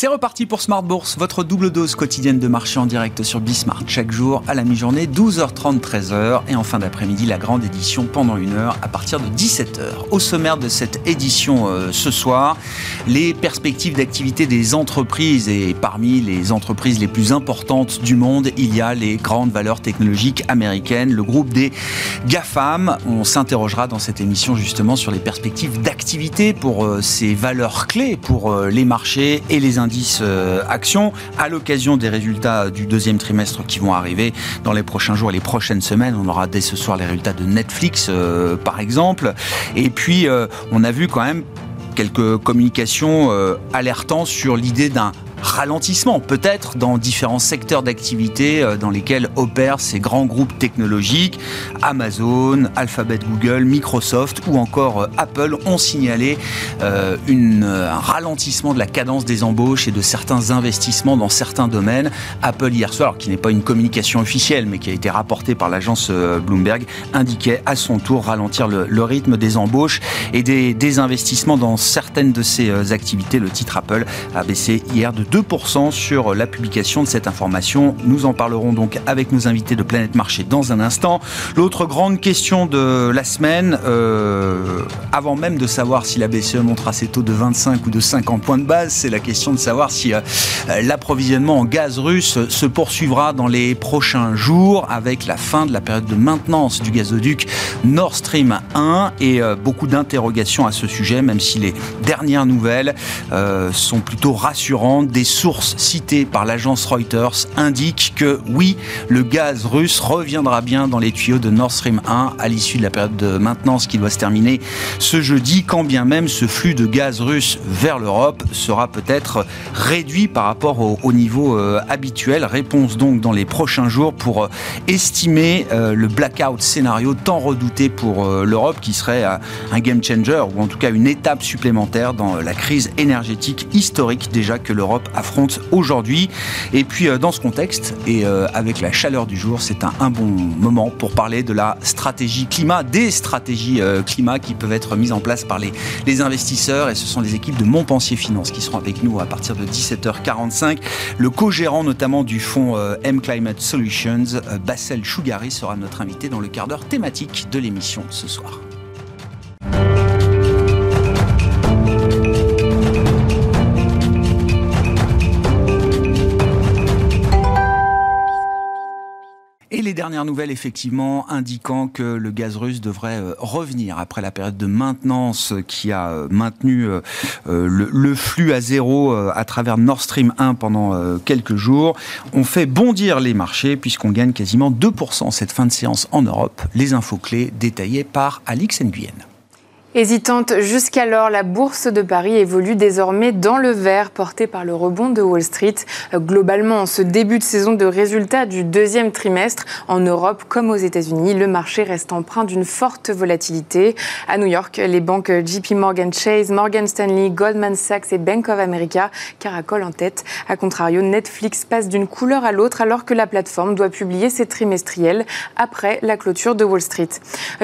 C'est reparti pour Smart Bourse, votre double dose quotidienne de marché en direct sur Bismart chaque jour à la mi-journée, 12h30, 13h et en fin d'après-midi la grande édition pendant une heure à partir de 17h. Au sommaire de cette édition euh, ce soir, les perspectives d'activité des entreprises et parmi les entreprises les plus importantes du monde, il y a les grandes valeurs technologiques américaines, le groupe des GAFAM. On s'interrogera dans cette émission justement sur les perspectives d'activité pour euh, ces valeurs clés pour euh, les marchés et les indices euh, actions à l'occasion des résultats du deuxième trimestre qui vont arriver dans les prochains jours et les prochaines semaines. On aura dès ce soir les résultats de Netflix, euh, par exemple. Et puis, euh, on a vu quand même quelques communications alertant sur l'idée d'un ralentissement peut-être dans différents secteurs d'activité euh, dans lesquels opèrent ces grands groupes technologiques. Amazon, Alphabet, Google, Microsoft ou encore euh, Apple ont signalé euh, un ralentissement de la cadence des embauches et de certains investissements dans certains domaines. Apple hier soir, qui n'est pas une communication officielle mais qui a été rapportée par l'agence Bloomberg, indiquait à son tour ralentir le, le rythme des embauches et des, des investissements dans certaines de ces activités. Le titre Apple a baissé hier de 2% sur la publication de cette information. Nous en parlerons donc avec nos invités de Planète Marché dans un instant. L'autre grande question de la semaine, euh, avant même de savoir si la BCE montera ses taux de 25 ou de 50 points de base, c'est la question de savoir si euh, l'approvisionnement en gaz russe se poursuivra dans les prochains jours avec la fin de la période de maintenance du gazoduc Nord Stream 1 et euh, beaucoup d'interrogations à ce sujet, même si les dernières nouvelles sont plutôt rassurantes. Sources citées par l'agence Reuters indiquent que oui, le gaz russe reviendra bien dans les tuyaux de Nord Stream 1 à l'issue de la période de maintenance qui doit se terminer ce jeudi, quand bien même ce flux de gaz russe vers l'Europe sera peut-être réduit par rapport au, au niveau euh, habituel. Réponse donc dans les prochains jours pour euh, estimer euh, le blackout scénario tant redouté pour l'Europe qui serait un game changer ou en tout cas une étape supplémentaire dans la crise énergétique historique déjà que l'Europe affronte aujourd'hui. Et puis euh, dans ce contexte et euh, avec la chaleur du jour, c'est un, bon moment pour parler de la stratégie climat, des stratégies euh, climat qui peuvent être mises en place par les, investisseurs. Et ce sont les équipes de Montpensier Finance qui seront avec nous à partir de 17h45. Le co-gérant notamment du fonds M Climate Solutions, Bassel Chougari, sera notre invité dans le quart d'heure thématique de l'émission ce soir. Les dernières nouvelles, effectivement, indiquant que le gaz russe devrait euh, revenir après la période de maintenance qui a euh, maintenu euh, le, flux à zéro à travers Nord Stream 1 pendant quelques jours. On fait bondir les marchés puisqu'on gagne quasiment 2% cette fin de séance en Europe. Les infos clés détaillées par Alix Nguyen. Hésitante jusqu'alors, la bourse de Paris évolue désormais dans le vert, portée par le rebond de Wall Street. Globalement, en ce début de saison de résultats du deuxième trimestre, en Europe comme aux États-Unis, le marché reste empreint d'une forte volatilité. À New York, les banques JP Morgan Chase, Morgan Stanley, Goldman Sachs et Bank of America caracolent en tête. A contrario, Netflix passe d'une couleur à l'autre alors que la plateforme doit publier ses trimestriels après la clôture de Wall Street.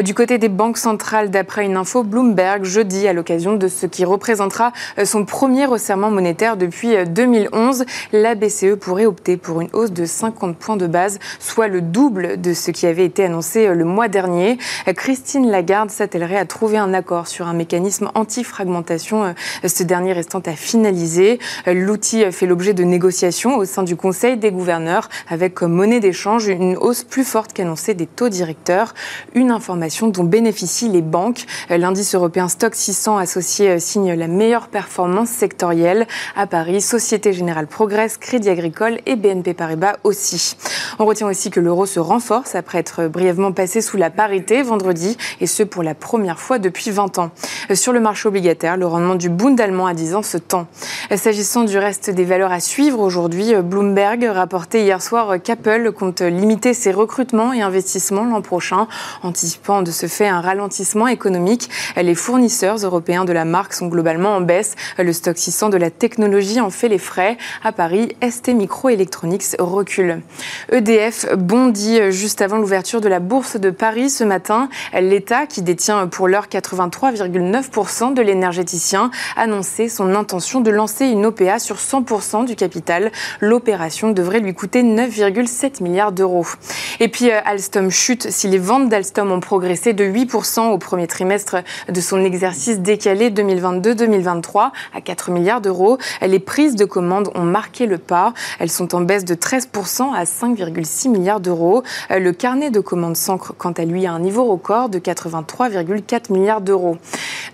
Du côté des banques centrales, d'après une info Bloomberg jeudi à l'occasion de ce qui représentera son premier resserrement monétaire depuis 2011. La BCE pourrait opter pour une hausse de 50 points de base, soit le double de ce qui avait été annoncé le mois dernier. Christine Lagarde s'attellerait à trouver un accord sur un mécanisme anti-fragmentation, ce dernier restant à finaliser. L'outil fait l'objet de négociations au sein du Conseil des gouverneurs avec comme monnaie d'échange une hausse plus forte qu'annoncée des taux directeurs. Une information dont bénéficient les banques. L'indice européen Stock 600 associé signe la meilleure performance sectorielle. À Paris, Société Générale Progresse, Crédit Agricole et BNP Paribas aussi. On retient aussi que l'euro se renforce après être brièvement passé sous la parité vendredi, et ce pour la première fois depuis 20 ans. Sur le marché obligataire, le rendement du Bund allemand à 10 ans se tend. S'agissant du reste des valeurs à suivre aujourd'hui, Bloomberg rapportait hier soir qu'Apple compte limiter ses recrutements et investissements l'an prochain, anticipant de ce fait un ralentissement économique. Les fournisseurs européens de la marque sont globalement en baisse. Le stock 600 de la technologie en fait les frais. À Paris, ST Microelectronics recule. EDF bondit juste avant l'ouverture de la bourse de Paris ce matin. L'État, qui détient pour l'heure 83,9% de l'énergéticien, a annoncé son intention de lancer une OPA sur 100% du capital. L'opération devrait lui coûter 9,7 milliards d'euros. Et puis euh, Alstom chute si les ventes d'Alstom ont progressé de 8% au premier trimestre de son exercice décalé 2022-2023 à 4 milliards d'euros. Les prises de commandes ont marqué le pas. Elles sont en baisse de 13% à 5,6 milliards d'euros. Euh, le carnet de commandes s'ancre quant à lui à un niveau record de 83,4 milliards d'euros.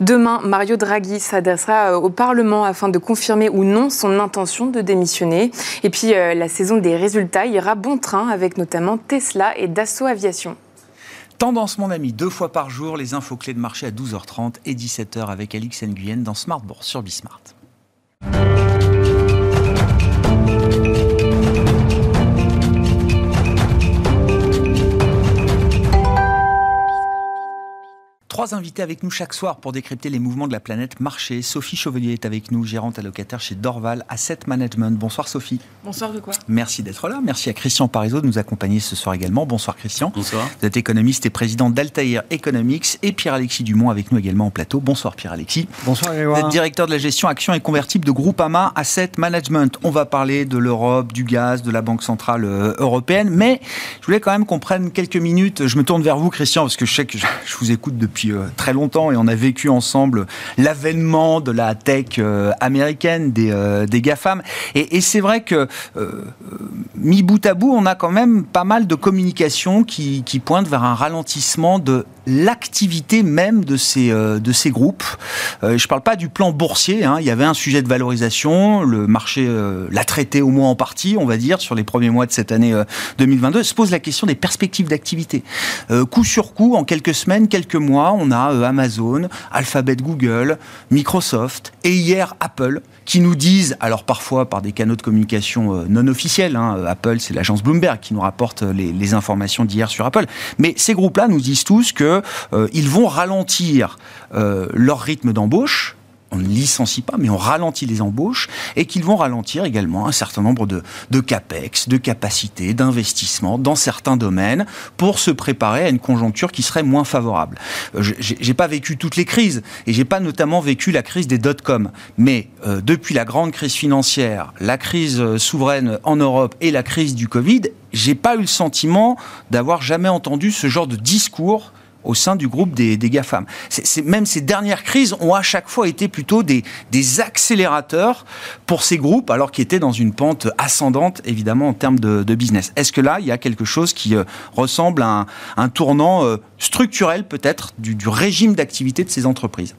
Demain, Mario Draghi s'adressera euh, au Parlement afin de confirmer ou non son intention de démissionner. Et puis, euh, la saison des résultats ira bon train avec notamment Tesla et Dassault Aviation. Tendance, mon ami, deux fois par jour, les infos clés de marché à 12h30 et 17h avec Alix Nguyen dans Smart sur Bismart. Trois invités avec nous chaque soir pour décrypter les mouvements de la planète marché. Sophie Chevelier est avec nous, gérante allocataire chez Dorval Asset Management. Bonsoir Sophie. Bonsoir de quoi? Merci d'être là. Merci à Christian Parizeau de nous accompagner ce soir également. Bonsoir Christian. Bonsoir. Vous êtes économiste et président d'Altair Economics et Pierre-Alexis Dumont avec nous également en plateau. Bonsoir Pierre-Alexis. Bonsoir Grégoire. Vous êtes directeur de la gestion actions et convertibles de Groupama Asset Management. On va parler de l'Europe, du gaz, de la Banque Centrale euh, Européenne, mais je voulais quand même qu'on prenne quelques minutes. Je me tourne vers vous Christian parce que je sais que je vous écoute depuis euh, très longtemps et on a vécu ensemble l'avènement de la tech euh, américaine, des, euh, des GAFAM. Et, c'est vrai que, mis bout à bout, on a quand même pas mal de communications qui, qui pointent vers un ralentissement de l'activité même de ces, de ces groupes. je ne parle pas du plan boursier, hein. il y avait un sujet de valorisation, le marché l'a traité au moins en partie, on va dire, sur les premiers mois de cette année 2022. Se pose la question des perspectives d'activité. coup sur coup, en quelques semaines, quelques mois, on a Amazon Amazon, Alphabet Google, Microsoft et hier Apple qui nous disent, alors parfois par des canaux de communication euh, non officiels, hein, euh, Apple c'est l'agence Bloomberg qui nous rapporte euh, les, informations d'hier sur Apple, mais ces groupes-là nous disent tous qu'ils vont ralentir leur rythme d'embauche on ne licencie pas, mais on ralentit les embauches et qu'ils vont ralentir également un certain nombre de, de capex, de capacités, d'investissements dans certains domaines pour se préparer à une conjoncture qui serait moins favorable. Euh, j'ai pas vécu toutes les crises et j'ai pas notamment vécu la crise des dot-com, mais euh, depuis la grande crise financière, la crise euh, souveraine en Europe et la crise du Covid, j'ai pas eu le sentiment d'avoir jamais entendu ce genre de discours au sein du groupe des, des GAFAM. Même ces dernières crises ont à chaque fois été plutôt des, des accélérateurs pour ces groupes, alors qu'ils étaient dans une pente ascendante, évidemment, en termes de, de business. Est-ce que là, il y a quelque chose qui euh, ressemble à un, un tournant euh, structurel, peut-être, du, du régime d'activité de ces entreprises?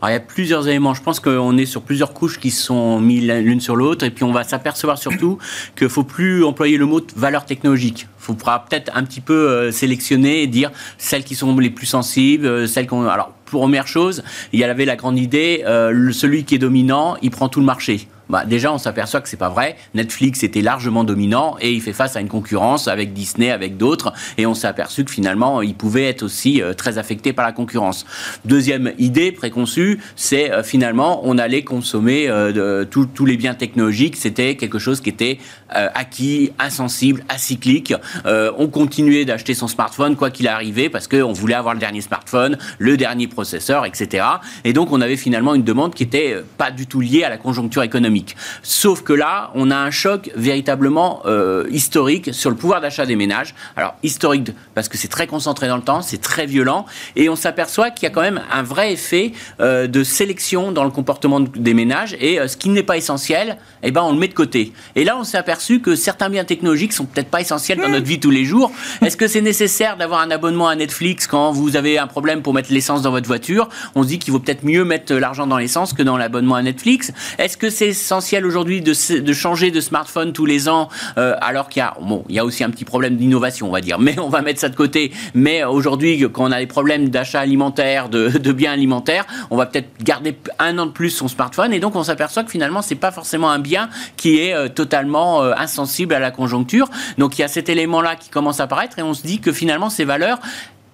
Alors, il y a plusieurs éléments. Je pense qu'on est sur plusieurs couches qui sont mises l'une sur l'autre. Et puis, on va s'apercevoir surtout qu'il ne faut plus employer le mot valeur technologique. Il faudra peut-être un petit peu euh, sélectionner et dire celles qui sont les plus sensibles, euh, celles qu'on. Alors, première chose, il y avait la grande idée, euh, celui qui est dominant, il prend tout le marché bah, déjà on s'aperçoit que c'est pas vrai. Netflix était largement dominant et il fait face à une concurrence avec Disney, avec d'autres, et on s'est aperçu que finalement il pouvait être aussi euh, très affecté par la concurrence. Deuxième idée préconçue, c'est euh, finalement on allait consommer euh, tous les biens technologiques, c'était quelque chose qui était acquis, insensible, acyclique. on continuait d'acheter son smartphone quoi qu'il arrivait parce qu'on voulait avoir le dernier smartphone, le dernier processeur, etc. Et donc on avait finalement une demande qui était pas du tout liée à la conjoncture économique. Sauf que là, on a un choc véritablement euh, historique sur le pouvoir d'achat des ménages. Alors historique parce que c'est très concentré dans le temps, c'est très violent, et on s'aperçoit qu'il y a quand même un vrai effet euh, de sélection dans le comportement des ménages, et euh, ce qui n'est pas essentiel, eh ben on le met de côté. Et là, on s'est aperçu que certains biens technologiques sont peut-être pas essentiels dans notre vie tous les jours. Est-ce que c'est nécessaire d'avoir un abonnement à Netflix quand vous avez un problème pour mettre l'essence dans votre voiture? On se dit qu'il vaut peut-être mieux mettre l'argent dans l'essence que dans l'abonnement à Netflix. Est-ce que c'est essentiel aujourd'hui de, changer de smartphone tous les ans, euh, alors qu'il y a, bon, il y a aussi un petit problème d'innovation, on va dire, mais on va mettre ça de côté. Mais aujourd'hui, quand on a des problèmes d'achat alimentaire, de, de, biens alimentaires, on va peut-être garder un an de plus son smartphone, et donc on s'aperçoit que finalement, c'est pas forcément un bien qui est euh, totalement euh, insensible à la conjoncture. Donc il y a cet élément-là qui commence à apparaître, et on se dit que finalement, ces valeurs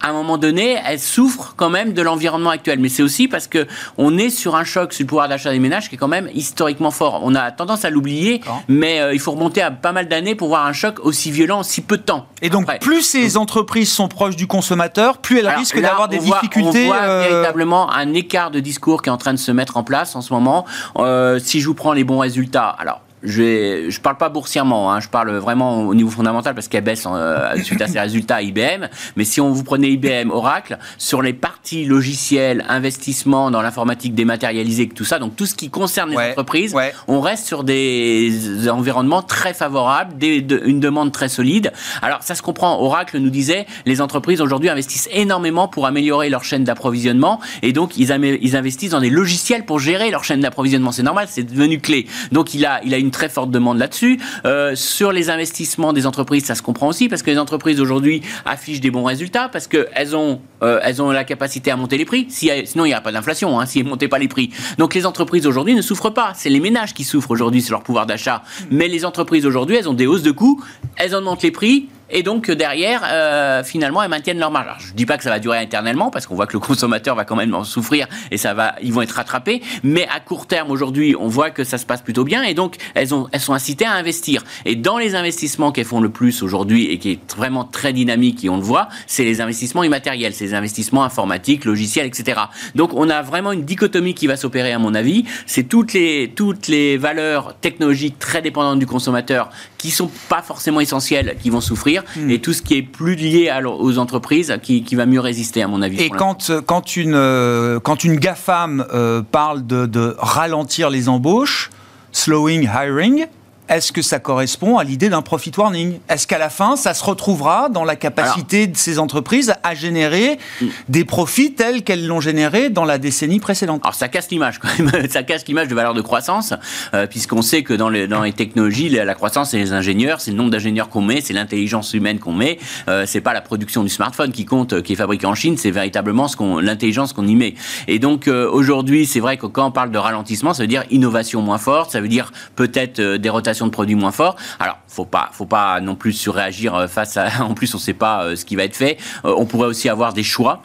à un moment donné, elles souffrent quand même de l'environnement actuel. Mais c'est aussi parce que on est sur un choc sur le pouvoir d'achat des ménages qui est quand même historiquement fort. On a tendance à l'oublier, mais euh, il faut remonter à pas mal d'années pour voir un choc aussi violent en si peu de temps. Et donc, plus ces entreprises sont proches du consommateur, plus elles risquent d'avoir des difficultés. On voit euh, véritablement un écart de discours qui est en train de se mettre en place en ce moment. Euh, si je vous prends les bons résultats, alors je ne parle pas boursièrement, hein, je parle vraiment au niveau fondamental parce qu'elle baisse euh, suite à ses résultats IBM. Mais si on vous prenait IBM, Oracle, sur les parties logicielles, investissement dans l'informatique dématérialisée, tout ça, donc tout ce qui concerne les entreprises, on reste sur des environnements très favorables, des, une demande très solide. Alors ça se comprend. Oracle nous disait, les entreprises aujourd'hui investissent énormément pour améliorer leur chaîne d'approvisionnement et donc ils, ils investissent dans des logiciels pour gérer leur chaîne d'approvisionnement. C'est normal, c'est devenu clé. Donc il a, il a une très forte demande là-dessus. Euh, sur les investissements des entreprises, ça se comprend aussi parce que les entreprises aujourd'hui affichent des bons résultats parce qu'elles ont, euh, elles ont la capacité à monter les prix. Si, sinon, il n'y a pas d'inflation hein, si elles ne montaient pas les prix. Donc les entreprises aujourd'hui ne souffrent pas. C'est les ménages qui souffrent aujourd'hui, c'est leur pouvoir d'achat. Mais les entreprises aujourd'hui, elles ont des hausses de coûts, elles augmentent les prix et donc derrière, euh, finalement, elles maintiennent leur marge. je ne dis pas que ça va durer éternellement, parce qu'on voit que le consommateur va quand même en souffrir et ça va, ils vont être rattrapés. Mais à court terme, aujourd'hui, on voit que ça se passe plutôt bien, et donc elles, ont, elles sont incitées à investir. Et dans les investissements qu'elles font le plus aujourd'hui et qui est vraiment très dynamique, et on le voit, c'est les investissements immatériels, c'est les investissements informatiques, logiciels, etc. Donc on a vraiment une dichotomie qui va s'opérer, à mon avis. C'est toutes les, toutes les valeurs technologiques très dépendantes du consommateur qui sont pas forcément essentielles qui vont souffrir Hmm. et tout ce qui est plus lié aux entreprises qui, va mieux résister, à mon avis. Et quand, quand, une, euh, quand une GAFAM euh, parle de, de ralentir les embauches, slowing hiring, est-ce que ça correspond à l'idée d'un profit warning? Est-ce qu'à la fin, ça se retrouvera dans la capacité de ces entreprises à générer mm. des profits tels qu'elles l'ont généré dans la décennie précédente? Alors ça casse l'image quand même, ça casse l'image de valeur de croissance, euh, puisqu'on sait que dans les, dans les technologies, la, croissance, c'est les ingénieurs, c'est le nombre d'ingénieurs qu'on met, c'est l'intelligence humaine qu'on met, euh, c'est pas la production du smartphone qui compte, qui est fabriqué en Chine, c'est véritablement ce qu'on, l'intelligence qu'on y met. Et donc euh, aujourd'hui, c'est vrai que quand on parle de ralentissement, ça veut dire innovation moins forte, ça veut dire peut-être des rotations de produits moins forts. Alors, faut pas, faut pas non plus surréagir euh, face à. En plus, on ne sait pas euh, ce qui va être fait. Euh, on pourrait aussi avoir des choix.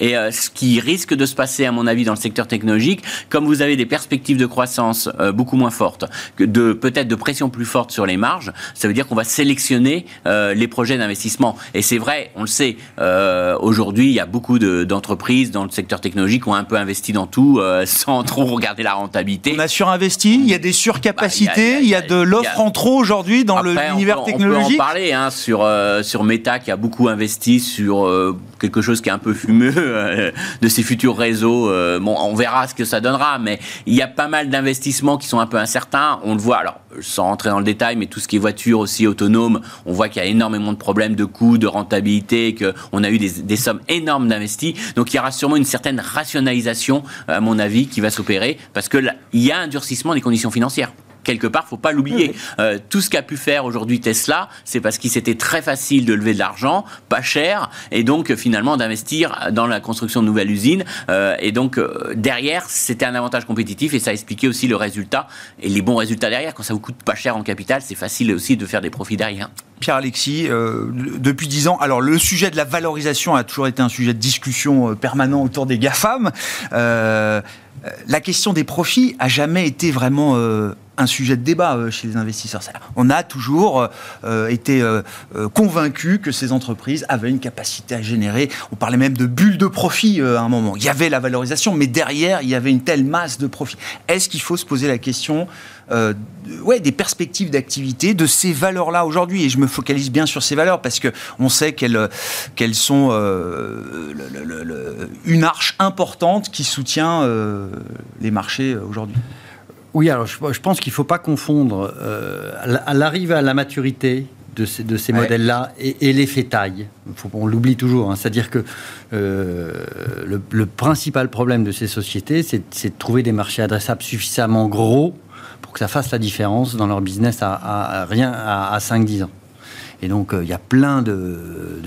Et euh, ce qui risque de se passer, à mon avis, dans le secteur technologique, comme vous avez des perspectives de croissance euh, beaucoup moins fortes, que de peut-être de pression plus forte sur les marges, ça veut dire qu'on va sélectionner euh, les projets d'investissement. Et c'est vrai, on le sait. Aujourd'hui, il y a beaucoup d'entreprises dans le secteur technologique qui ont un peu investi dans tout sans trop regarder la rentabilité. On a surinvesti, il y a des surcapacités, bah, il, y a, de l'offre en trop aujourd'hui dans l'univers technologique. On peut en parler hein, sur sur Meta qui a beaucoup investi sur quelque chose qui est un peu fumeux euh, de ces futurs réseaux. Euh, bon, on verra ce que ça donnera, mais il y a pas mal d'investissements qui sont un peu incertains. On le voit, alors sans rentrer dans le détail, mais tout ce qui est voiture aussi autonome, on voit qu'il y a énormément de problèmes de coûts, de rentabilité, qu'on a eu des, sommes énormes d'investis. Donc il y aura sûrement une certaine rationalisation, à mon avis, qui va s'opérer, parce qu'il y a un durcissement des conditions financières quelque part, faut pas l'oublier. Euh, tout ce qu'a pu faire aujourd'hui Tesla, c'est parce qu'il s'était très facile de lever de l'argent, pas cher, et donc finalement d'investir dans la construction de nouvelles usines. Euh, et donc euh, derrière, c'était un avantage compétitif et ça expliquait aussi le résultat et les bons résultats derrière. Quand ça vous coûte pas cher en capital, c'est facile aussi de faire des profits derrière. Pierre-Alexis, depuis dix ans, alors le sujet de la valorisation a toujours été un sujet de discussion permanent autour des GAFAM. la question des profits a jamais été vraiment un sujet de débat euh, chez les investisseurs. On a toujours euh, été euh, convaincu que ces entreprises avaient une capacité à générer. On parlait même de bulles de profit à un moment. Il y avait la valorisation, mais derrière, il y avait une telle masse de profit. Est-ce qu'il faut se poser la question ouais, des perspectives d'activité de ces valeurs-là aujourd'hui? Et je me focalise bien sur ces valeurs parce que on sait qu'elles sont une arche importante qui soutient les marchés aujourd'hui. Oui, alors je, pense qu'il ne faut pas confondre euh, l'arrivée à la maturité de ces, de ces modèles-là et, l'effet taille. on l'oublie toujours. Hein. C'est-à-dire que euh, le, principal problème de ces sociétés, c'est de trouver des marchés adressables suffisamment gros pour que ça fasse la différence dans leur business à, rien à, à 5-10 ans. Et donc, euh, il y a plein de,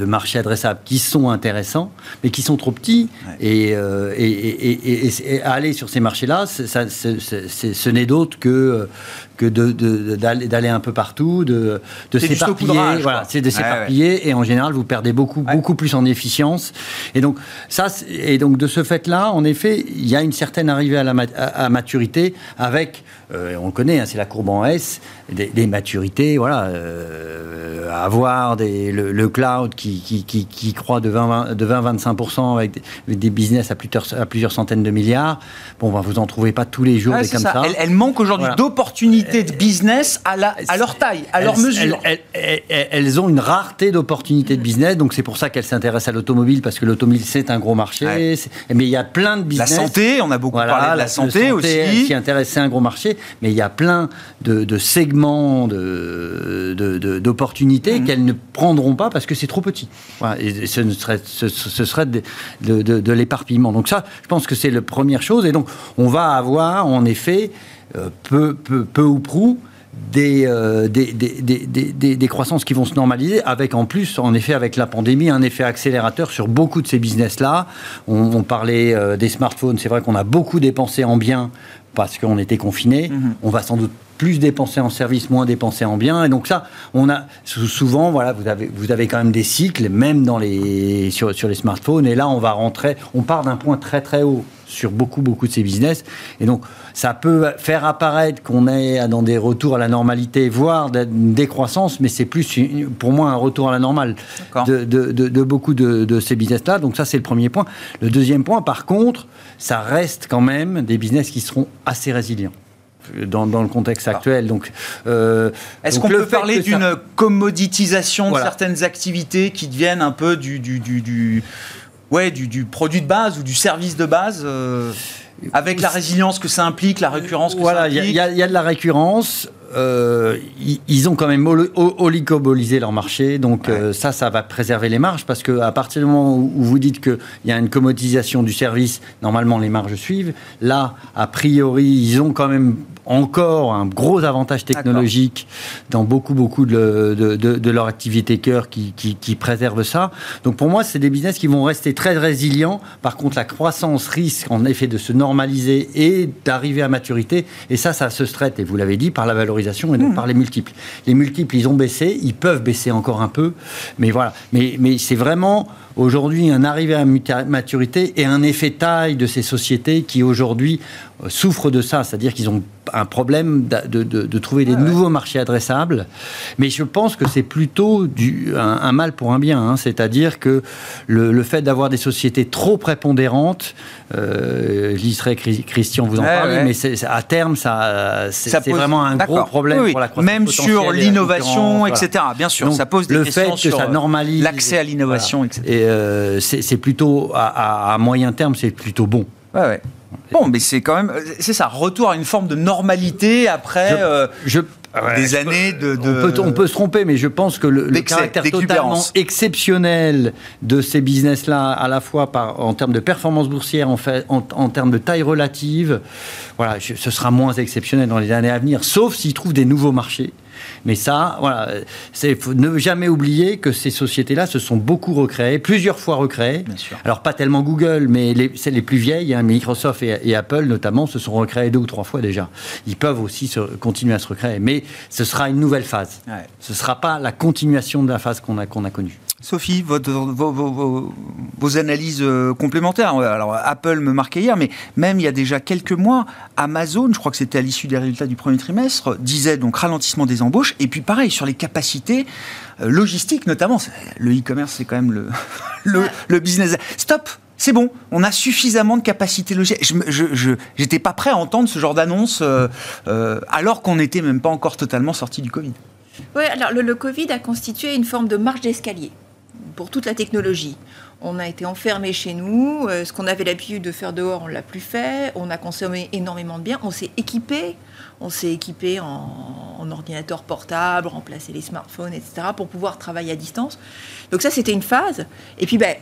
marchés adressables qui sont intéressants, mais qui sont trop petits. Euh, et, aller sur ces marchés-là, ce n'est d'autre que, que d'aller de, un peu partout, de, s'éparpiller. Voilà, c'est de s'éparpiller et en général vous perdez beaucoup beaucoup plus en efficience. Et donc ça et donc de ce fait-là, en effet, il y a une certaine arrivée à la à maturité avec euh, on le connaît, hein, c'est la courbe en S, des, maturités, voilà, euh, avoir des, le, cloud qui, qui, qui, croît de 20-25% avec des, business à plusieurs, à plusieurs centaines de milliards. Bon, ben, vous en trouvez pas tous les jours des comme ça. Elle, manque aujourd'hui d'opportunités de business à, la, à leur taille, à leur mesure. Elles, ont une rareté d'opportunités de business, donc c'est pour ça qu'elles s'intéressent à l'automobile, parce que l'automobile, c'est un gros marché. Mais il y a plein de business. La santé, on a beaucoup parlé de la, santé, aussi. Qui intéresse, c'est un gros marché mais il y a plein de, segments d'opportunités mmh. qu'elles ne prendront pas parce que c'est trop petit. et ce, serait, ce, serait de, l'éparpillement. Donc ça, je pense que c'est la première chose. Et donc, on va avoir, en effet, euh, peu, peu, ou prou, euh, des, des, croissances qui vont se normaliser, avec en plus, en effet, avec la pandémie, un effet accélérateur sur beaucoup de ces business-là. On, parlait euh, des smartphones, c'est vrai qu'on a beaucoup dépensé en biens parce qu'on était confiné. Mhm. On va sans doute plus dépenser en services, moins dépenser en biens. Et donc ça, on a souvent, voilà, vous avez, vous avez quand même des cycles, même dans les, sur, sur les smartphones. Et là, on va rentrer, on part d'un point très très haut sur beaucoup beaucoup de ces business. Et donc, ça peut faire apparaître qu'on est dans des retours à la normalité, voire une décroissance, mais c'est plus pour moi un retour à la normale de, de, de, beaucoup de, ces business-là. Donc ça, c'est le premier point. Le deuxième point, par contre, ça reste quand même des business qui seront assez résilients. Dans, dans, le contexte actuel. Donc, euh, est-ce qu'on peut parler d'une commoditisation de certaines activités qui deviennent un peu du, du, du, ouais, du, produit de base ou du service de base euh avec la résilience que ça implique, la récurrence que ça implique. Voilà, il y, a de la récurrence. Euh, ils ont quand même oligobolisé leur marché, donc euh, ça, ça va préserver les marges parce qu'à partir du moment où vous dites qu'il y a une commodisation du service, normalement les marges suivent. Là, a priori, ils ont quand même encore un gros avantage technologique dans beaucoup, beaucoup de, de, leur activité cœur qui, qui, préserve ça. Donc pour moi, c'est des business qui vont rester très résilients. Par contre, la croissance risque en effet de se normaliser et d'arriver à maturité. Et ça, ça se traite, et vous l'avez dit, par la valorisation et donc par les multiples. Les multiples, ils ont baissé, ils peuvent baisser encore un peu, mais voilà. Mais c'est vraiment aujourd'hui un arrivé à maturité et un effet taille de ces sociétés qui aujourd'hui euh, souffrent de ça, c'est-à-dire qu'ils ont un problème de, trouver des nouveaux marchés adressables. Mais je pense que c'est plutôt du, un, mal pour un bien, hein. c'est-à-dire que le, fait d'avoir des sociétés trop prépondérantes, euh, Christian vous en parlez, mais à terme ça c'est vraiment un gros problème pour la croissance Même sur l'innovation, etc. Bien sûr, ça pose des questions sur l'accès à l'innovation, etc. Euh, c'est plutôt, à, moyen terme, c'est plutôt bon. Ouais, ouais. Bon, mais c'est quand même, c'est ça, retour à une forme de normalité après je, euh, des années de. On, peut, se tromper, mais je pense que le, caractère totalement exceptionnel de ces business-là, à la fois par, en termes de performance boursière, en, fait, en, termes de taille relative, voilà, ce sera moins exceptionnel dans les années à venir, sauf s'ils trouvent des nouveaux marchés. Mais ça, voilà, c'est ne jamais oublier que ces sociétés-là se sont beaucoup recréées, plusieurs fois recréées. Alors pas tellement Google, mais les, les plus vieilles, hein, Microsoft et, Apple notamment, se sont recréées deux ou trois fois déjà. Ils peuvent aussi se, continuer à se recréer, mais ce sera une nouvelle phase. Ce ne sera pas la continuation de la phase qu'on a, qu'on a connue. Sophie, votre, vos, analyses euh, complémentaires. Alors, Apple me marquait hier, mais même il y a déjà quelques mois, Amazon, je crois que c'était à l'issue des résultats du premier trimestre, disait donc ralentissement des embauches. Et puis, pareil, sur les capacités euh, logistiques, notamment. Le e-commerce, c'est quand même le, le, business. Stop! C'est bon, on a suffisamment de capacités logistiques. Je n'étais pas prêt à entendre ce genre d'annonce euh, alors qu'on n'était même pas encore totalement sorti du Covid. Oui, alors le, le, Covid a constitué une forme de marge d'escalier pour toute la technologie. On a été enfermé chez nous, euh, ce qu'on avait l'habitude de faire dehors, on l'a plus fait, on a consommé énormément de biens, on s'est équipé, on s'est équipé en, en, ordinateur portable, remplacer les smartphones, etc., pour pouvoir travailler à distance. Donc ça, c'était une phase. Et puis, ben,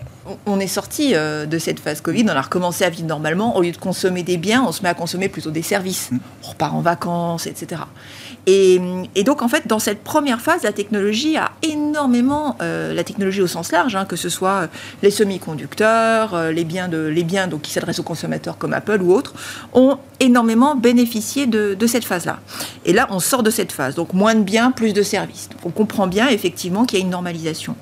on est sorti euh, de cette phase Covid, on a recommencé à vivre normalement. Au lieu de consommer des biens, on se met à consommer plutôt des services. Mm. On repart en vacances, etc. Et, donc, en fait, dans cette première phase, la technologie a énormément, euh, la technologie au sens large, hein, que ce soit les semi-conducteurs, euh, les biens, de, les biens donc, qui s'adressent aux consommateurs comme Apple ou autres, ont énormément bénéficié de, de cette phase-là. Et là, on sort de cette phase. Donc, moins de biens, plus de services. Donc, on comprend bien, effectivement, qu'il y a une normalisation.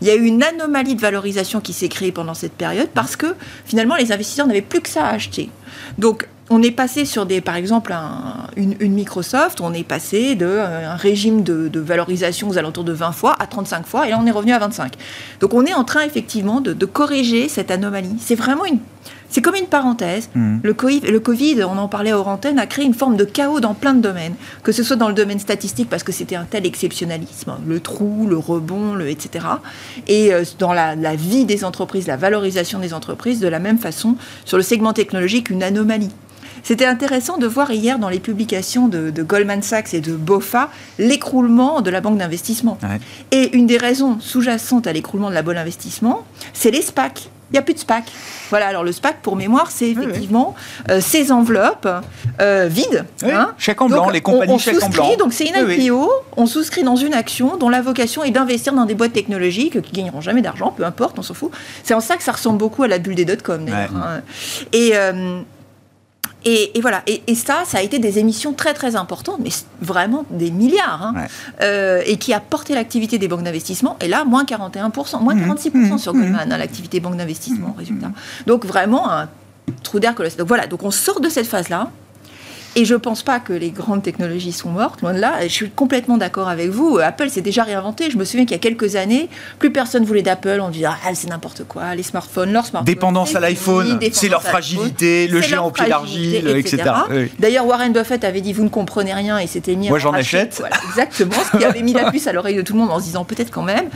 Il y a eu une anomalie de valorisation qui s'est créée pendant cette période parce que finalement les investisseurs n'avaient plus que ça à acheter. Donc on est passé sur des, par exemple, une, Microsoft, on est passé d'un euh, régime de, valorisation aux alentours de 20 fois à 35 fois, et là on est revenu à 25. Donc on est en train effectivement de, de corriger cette anomalie. C'est vraiment une, c'est comme une parenthèse. Mm. Le, COVID, le Covid, on en parlait hors antenne, a créé une forme de chaos dans plein de domaines. Que ce soit dans le domaine statistique, parce que c'était un tel exceptionnalisme, le trou, le rebond, le, etc. Et euh, dans la, vie des entreprises, la valorisation des entreprises, de la même façon, sur le segment technologique, une anomalie. C'était intéressant de voir hier dans les publications de, Goldman Sachs et de BOFA l'écroulement de la banque d'investissement. Et une des raisons sous-jacentes à l'écroulement de la banque d'investissement, c'est les SPAC. Il n'y a plus de SPAC. Voilà, alors le SPAC, pour mémoire, c'est effectivement euh, ces enveloppes euh, vides. Hein. Chèque en blanc, les compagnies chèques en blanc. Donc c'est une IPO, on souscrit dans une action dont la vocation est d'investir dans des boîtes technologiques qui gagneront jamais d'argent, peu importe, on s'en fout. C'est en ça que ça ressemble beaucoup à la bulle des dot-com, d'ailleurs. Hein. Et. Euh, et, voilà, et, ça, ça a été des émissions très très importantes, mais vraiment des milliards, hein. euh, et qui a porté l'activité des banques d'investissement. Et là, moins 41%, moins 46% mmh, mmh, sur Goldman, mmh. hein, l'activité banque d'investissement, résultat. Donc vraiment un trou d'air colossal. Donc voilà, donc on sort de cette phase-là. Et je ne pense pas que les grandes technologies sont mortes, loin de là. Je suis complètement d'accord avec vous. Apple s'est déjà réinventé. Je me souviens qu'il y a quelques années, plus personne voulait d'Apple. On disait, ah, c'est n'importe quoi, les smartphones, leurs smartphones. Dépendance à l'iPhone, c'est leur fragilité, le géant au pied d'argile, etc. D'ailleurs, Warren Buffett avait dit, vous ne comprenez rien, et c'était mis Moi, j'en achète. exactement, ce qui avait mis la puce à l'oreille de tout le monde en se disant, peut-être quand même.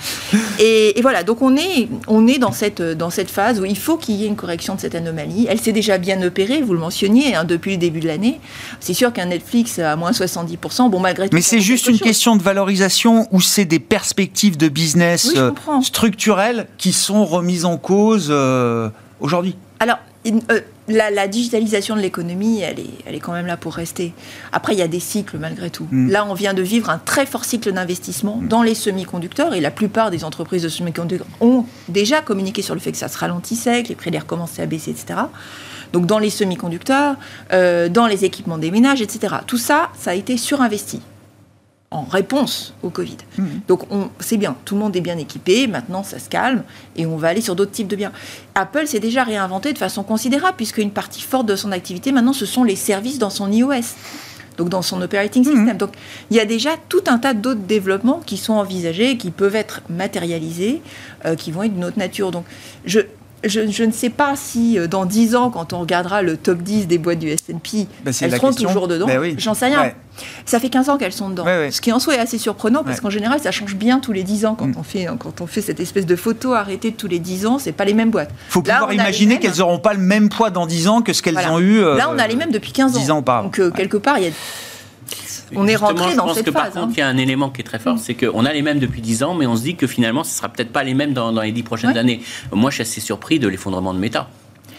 Et, voilà, donc on est, on est dans, cette, dans cette phase où il faut qu'il y ait une correction de cette anomalie. Elle s'est déjà bien opérée, vous le mentionniez, hein, depuis le début de l'année. C'est sûr qu'un Netflix à moins 70%, bon, malgré tout. Mais c'est juste une question de valorisation ou c'est des perspectives de business euh, structurelles qui sont remises en cause euh, aujourd'hui Alors, euh, la, digitalisation de l'économie, elle est, elle est quand même là pour rester. Après, il y a des cycles malgré tout. Hmm. Là, on vient de vivre un très fort cycle d'investissement dans les semi-conducteurs et la plupart des entreprises de semi-conducteurs ont déjà communiqué sur le fait que ça se ralentissait, que les prix allaient recommencer à baisser, etc donc dans les semi-conducteurs, euh, dans les équipements des ménages, etc. Tout ça, ça a été surinvesti en réponse au Covid. Mmh. Donc c'est bien, tout le monde est bien équipé, maintenant ça se calme et on va aller sur d'autres types de biens. Apple s'est déjà réinventé de façon considérable puisque une partie forte de son activité maintenant ce sont les services dans son iOS. Donc dans son operating system. Mmh. Donc il y a déjà tout un tas d'autres développements qui sont envisagés, qui peuvent être matérialisés, euh, qui vont être d'une autre nature. Donc je, je, ne sais pas si euh, dans 10 ans, quand on regardera le top 10 des boîtes du S&P, ben, elles seront toujours dedans. Ben J'en sais rien. Ça fait 15 ans qu'elles sont dedans. Ce qui en soi est assez surprenant parce qu'en général, ça change bien tous les 10 ans quand, mm. on fait, quand on fait cette espèce de photo arrêtée tous les 10 ans. C'est pas les mêmes boîtes. Il faut pouvoir imaginer qu'elles n'auront pas le même poids dans 10 ans que ce qu'elles ont eu. Là, on a les mêmes depuis 15 ans. 10 ans Donc, euh, quelque part, il y a on est rentré dans cette phase. Je pense que par contre, hein. il y a un élément qui est très fort, c'est qu'on a les mêmes depuis 10 ans, mais on se dit que finalement, ce ne sera peut-être pas les mêmes dans, les 10 prochaines années. Moi, je suis assez surpris de l'effondrement de Meta.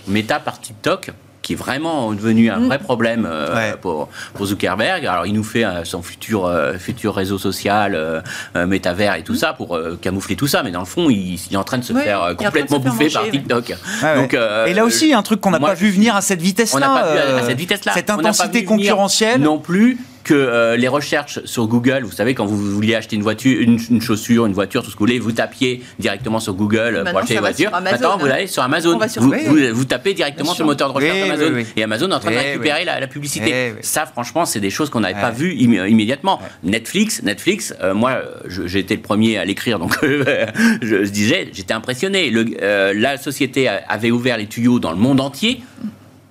Meta par TikTok, qui est vraiment devenu un mm. vrai problème euh, pour, Zuckerberg. Alors, il nous fait euh, son futur, euh, futur réseau social, métavers et tout ça pour camoufler tout ça, mais dans le fond, il, est en train de se faire complètement bouffer par TikTok. Donc, et là aussi, un truc qu'on n'a pas vu venir à cette vitesse-là. On n'a pas vu à cette vitesse-là. Cette intensité concurrentielle. Non plus que euh, les recherches sur Google, vous savez, quand vous vouliez acheter une voiture, une, chaussure, une voiture, tout ce que vous voulez, vous tapiez directement sur Google pour acheter une voiture. Maintenant, vous allez sur Amazon. vous, tapez directement sur le moteur de recherche d'Amazon. Et Amazon est en train de récupérer la, publicité. Ça, franchement, c'est des choses qu'on n'avait pas vues immédiatement. Netflix, Netflix, euh, moi, j'ai été le premier à l'écrire, donc je, disais, j'étais impressionné. Euh, la société avait ouvert les tuyaux dans le monde entier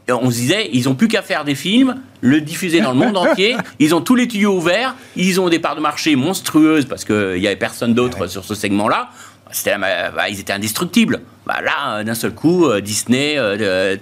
on se disait, ils n'ont plus qu'à faire des films, le diffuser dans le monde entier. Ils ont tous les tuyaux ouverts. Ils ont des parts de marché monstrueuses parce qu'il n'y avait personne d'autre sur ce segment-là. Bah, ils étaient indestructibles. Bah là, d'un seul coup, Disney,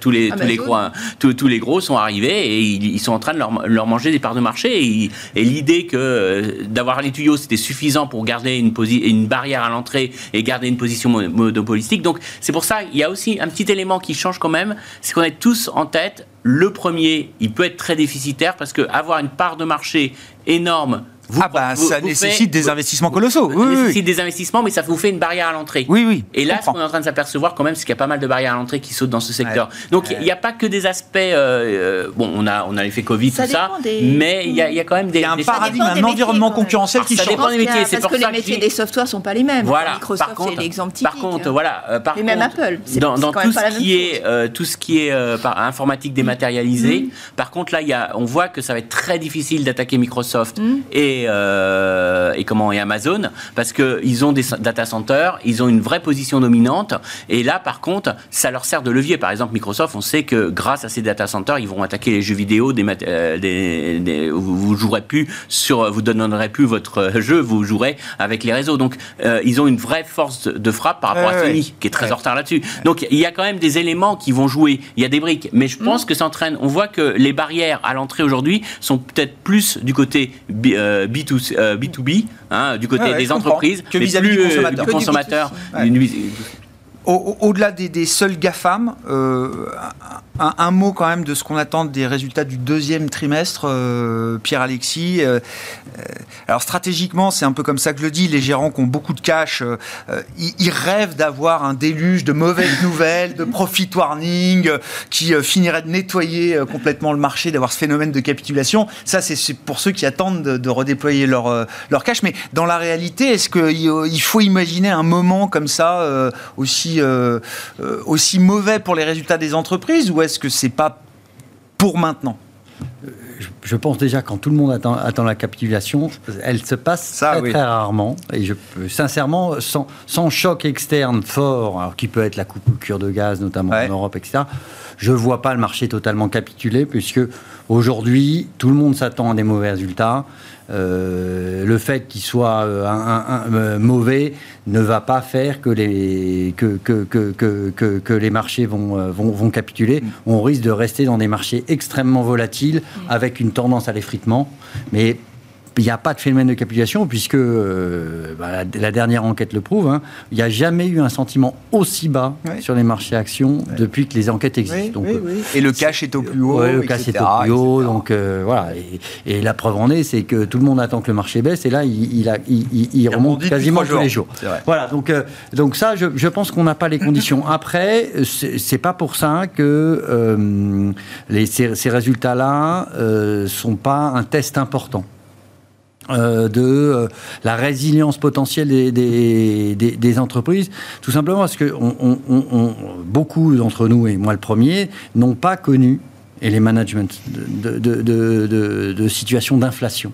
tous, les, tous, les gros, tous, les gros sont arrivés et ils, sont en train de leur, manger des parts de marché. Et, l'idée que d'avoir les tuyaux, c'était suffisant pour garder une, une barrière à l'entrée et garder une position monopolistique. Donc c'est pour ça, il y a aussi un petit élément qui change quand même, c'est qu'on est tous en tête le premier, il peut être très déficitaire parce que avoir une part de marché énorme ah bah ça nécessite des investissements colossaux. Ça nécessite des investissements, mais ça vous fait une barrière à l'entrée. Oui, oui. Et là, ce qu'on est en train de s'apercevoir quand même, c'est qu'il y a pas mal de barrières à l'entrée qui sautent dans ce secteur. Donc il n'y a pas que des aspects. Euh, bon, on a on a l'effet Covid, tout ça, mais il y, a, quand même des. Il y a un paradigme, un environnement concurrentiel qui change. Ça dépend des métiers. C'est parce que les métiers des softwares sont pas les mêmes. Voilà. Microsoft, c'est l'exemple typique. Par contre, voilà. Euh, par et même Apple. Dans tout ce qui est euh, tout ce qui est informatique dématérialisée. Mm. Par contre, là, il y a, on voit que ça va être très difficile d'attaquer Microsoft mm. Et euh, et comment et Amazon parce que ils ont des data centers, ils ont une vraie position dominante et là par contre ça leur sert de levier. Par exemple Microsoft, on sait que grâce à ces data centers, ils vont attaquer les jeux vidéo, des, euh, des, vous jouerez plus sur, vous donnerez plus votre jeu, vous jouerez avec les réseaux. Donc euh, ils ont une vraie force de frappe par rapport à Sony qui est très en retard là-dessus. Donc il y a quand même des éléments qui vont jouer. Il y a des briques, mais je pense mm. que ça entraîne. On voit que les barrières à l'entrée aujourd'hui sont peut-être plus du côté B2C B2B, euh, hein, du côté des entreprises, que vis-à-vis du consommateur. Au-delà des, seuls GAFAM, euh, un, mot quand même de ce qu'on attend des résultats du deuxième trimestre, euh, Pierre-Alexis. Euh, euh, alors stratégiquement, c'est un peu comme ça que je le dis, les gérants qui ont beaucoup de cash, ils, rêvent d'avoir un déluge de mauvaises nouvelles, de profit warning, qui finirait de nettoyer complètement le marché, d'avoir ce phénomène de capitulation. Ça, c'est pour ceux qui attendent de, redéployer leur, leur cash. Mais dans la réalité, est-ce qu'il faut imaginer un moment comme ça aussi, aussi mauvais pour les résultats des entreprises ou est-ce que c'est pas pour maintenant? Je pense déjà quand tout le monde attend, attend la capitulation, elle se passe très, rarement. Et je sincèrement, sans, sans, choc externe fort, alors qui peut être la coupure de gaz, notamment en Europe, etc., je ne vois pas le marché totalement capituler, puisque aujourd'hui, tout le monde s'attend à des mauvais résultats. Euh, le fait qu'il soit euh, un, euh, mauvais ne va pas faire que les, que, que, que, que les marchés vont, vont, vont, capituler. Mm. On risque de rester dans des marchés extrêmement volatiles mm. avec une tendance à l'effritement. Mais il n'y a pas de phénomène de capitulation puisque euh, bah, la, dernière enquête le prouve. Hein. il n'y a jamais eu un sentiment aussi bas sur les marchés actions depuis que les enquêtes existent. et le cash est au plus haut. le cash est au plus haut. Donc euh, voilà. Et, la preuve en est, c'est que tout le monde attend que le marché baisse et là, il, a, il, remonte quasiment tous les jours. Voilà. Donc, euh, donc ça, je, pense qu'on n'a pas les conditions. Après, c'est pas pour ça que les, ces, ces résultats-là ne sont pas un test important. Euh, de euh, la résilience potentielle des, entreprises, tout simplement parce que beaucoup d'entre nous, et moi le premier, n'ont pas connu et les managements de situations d'inflation.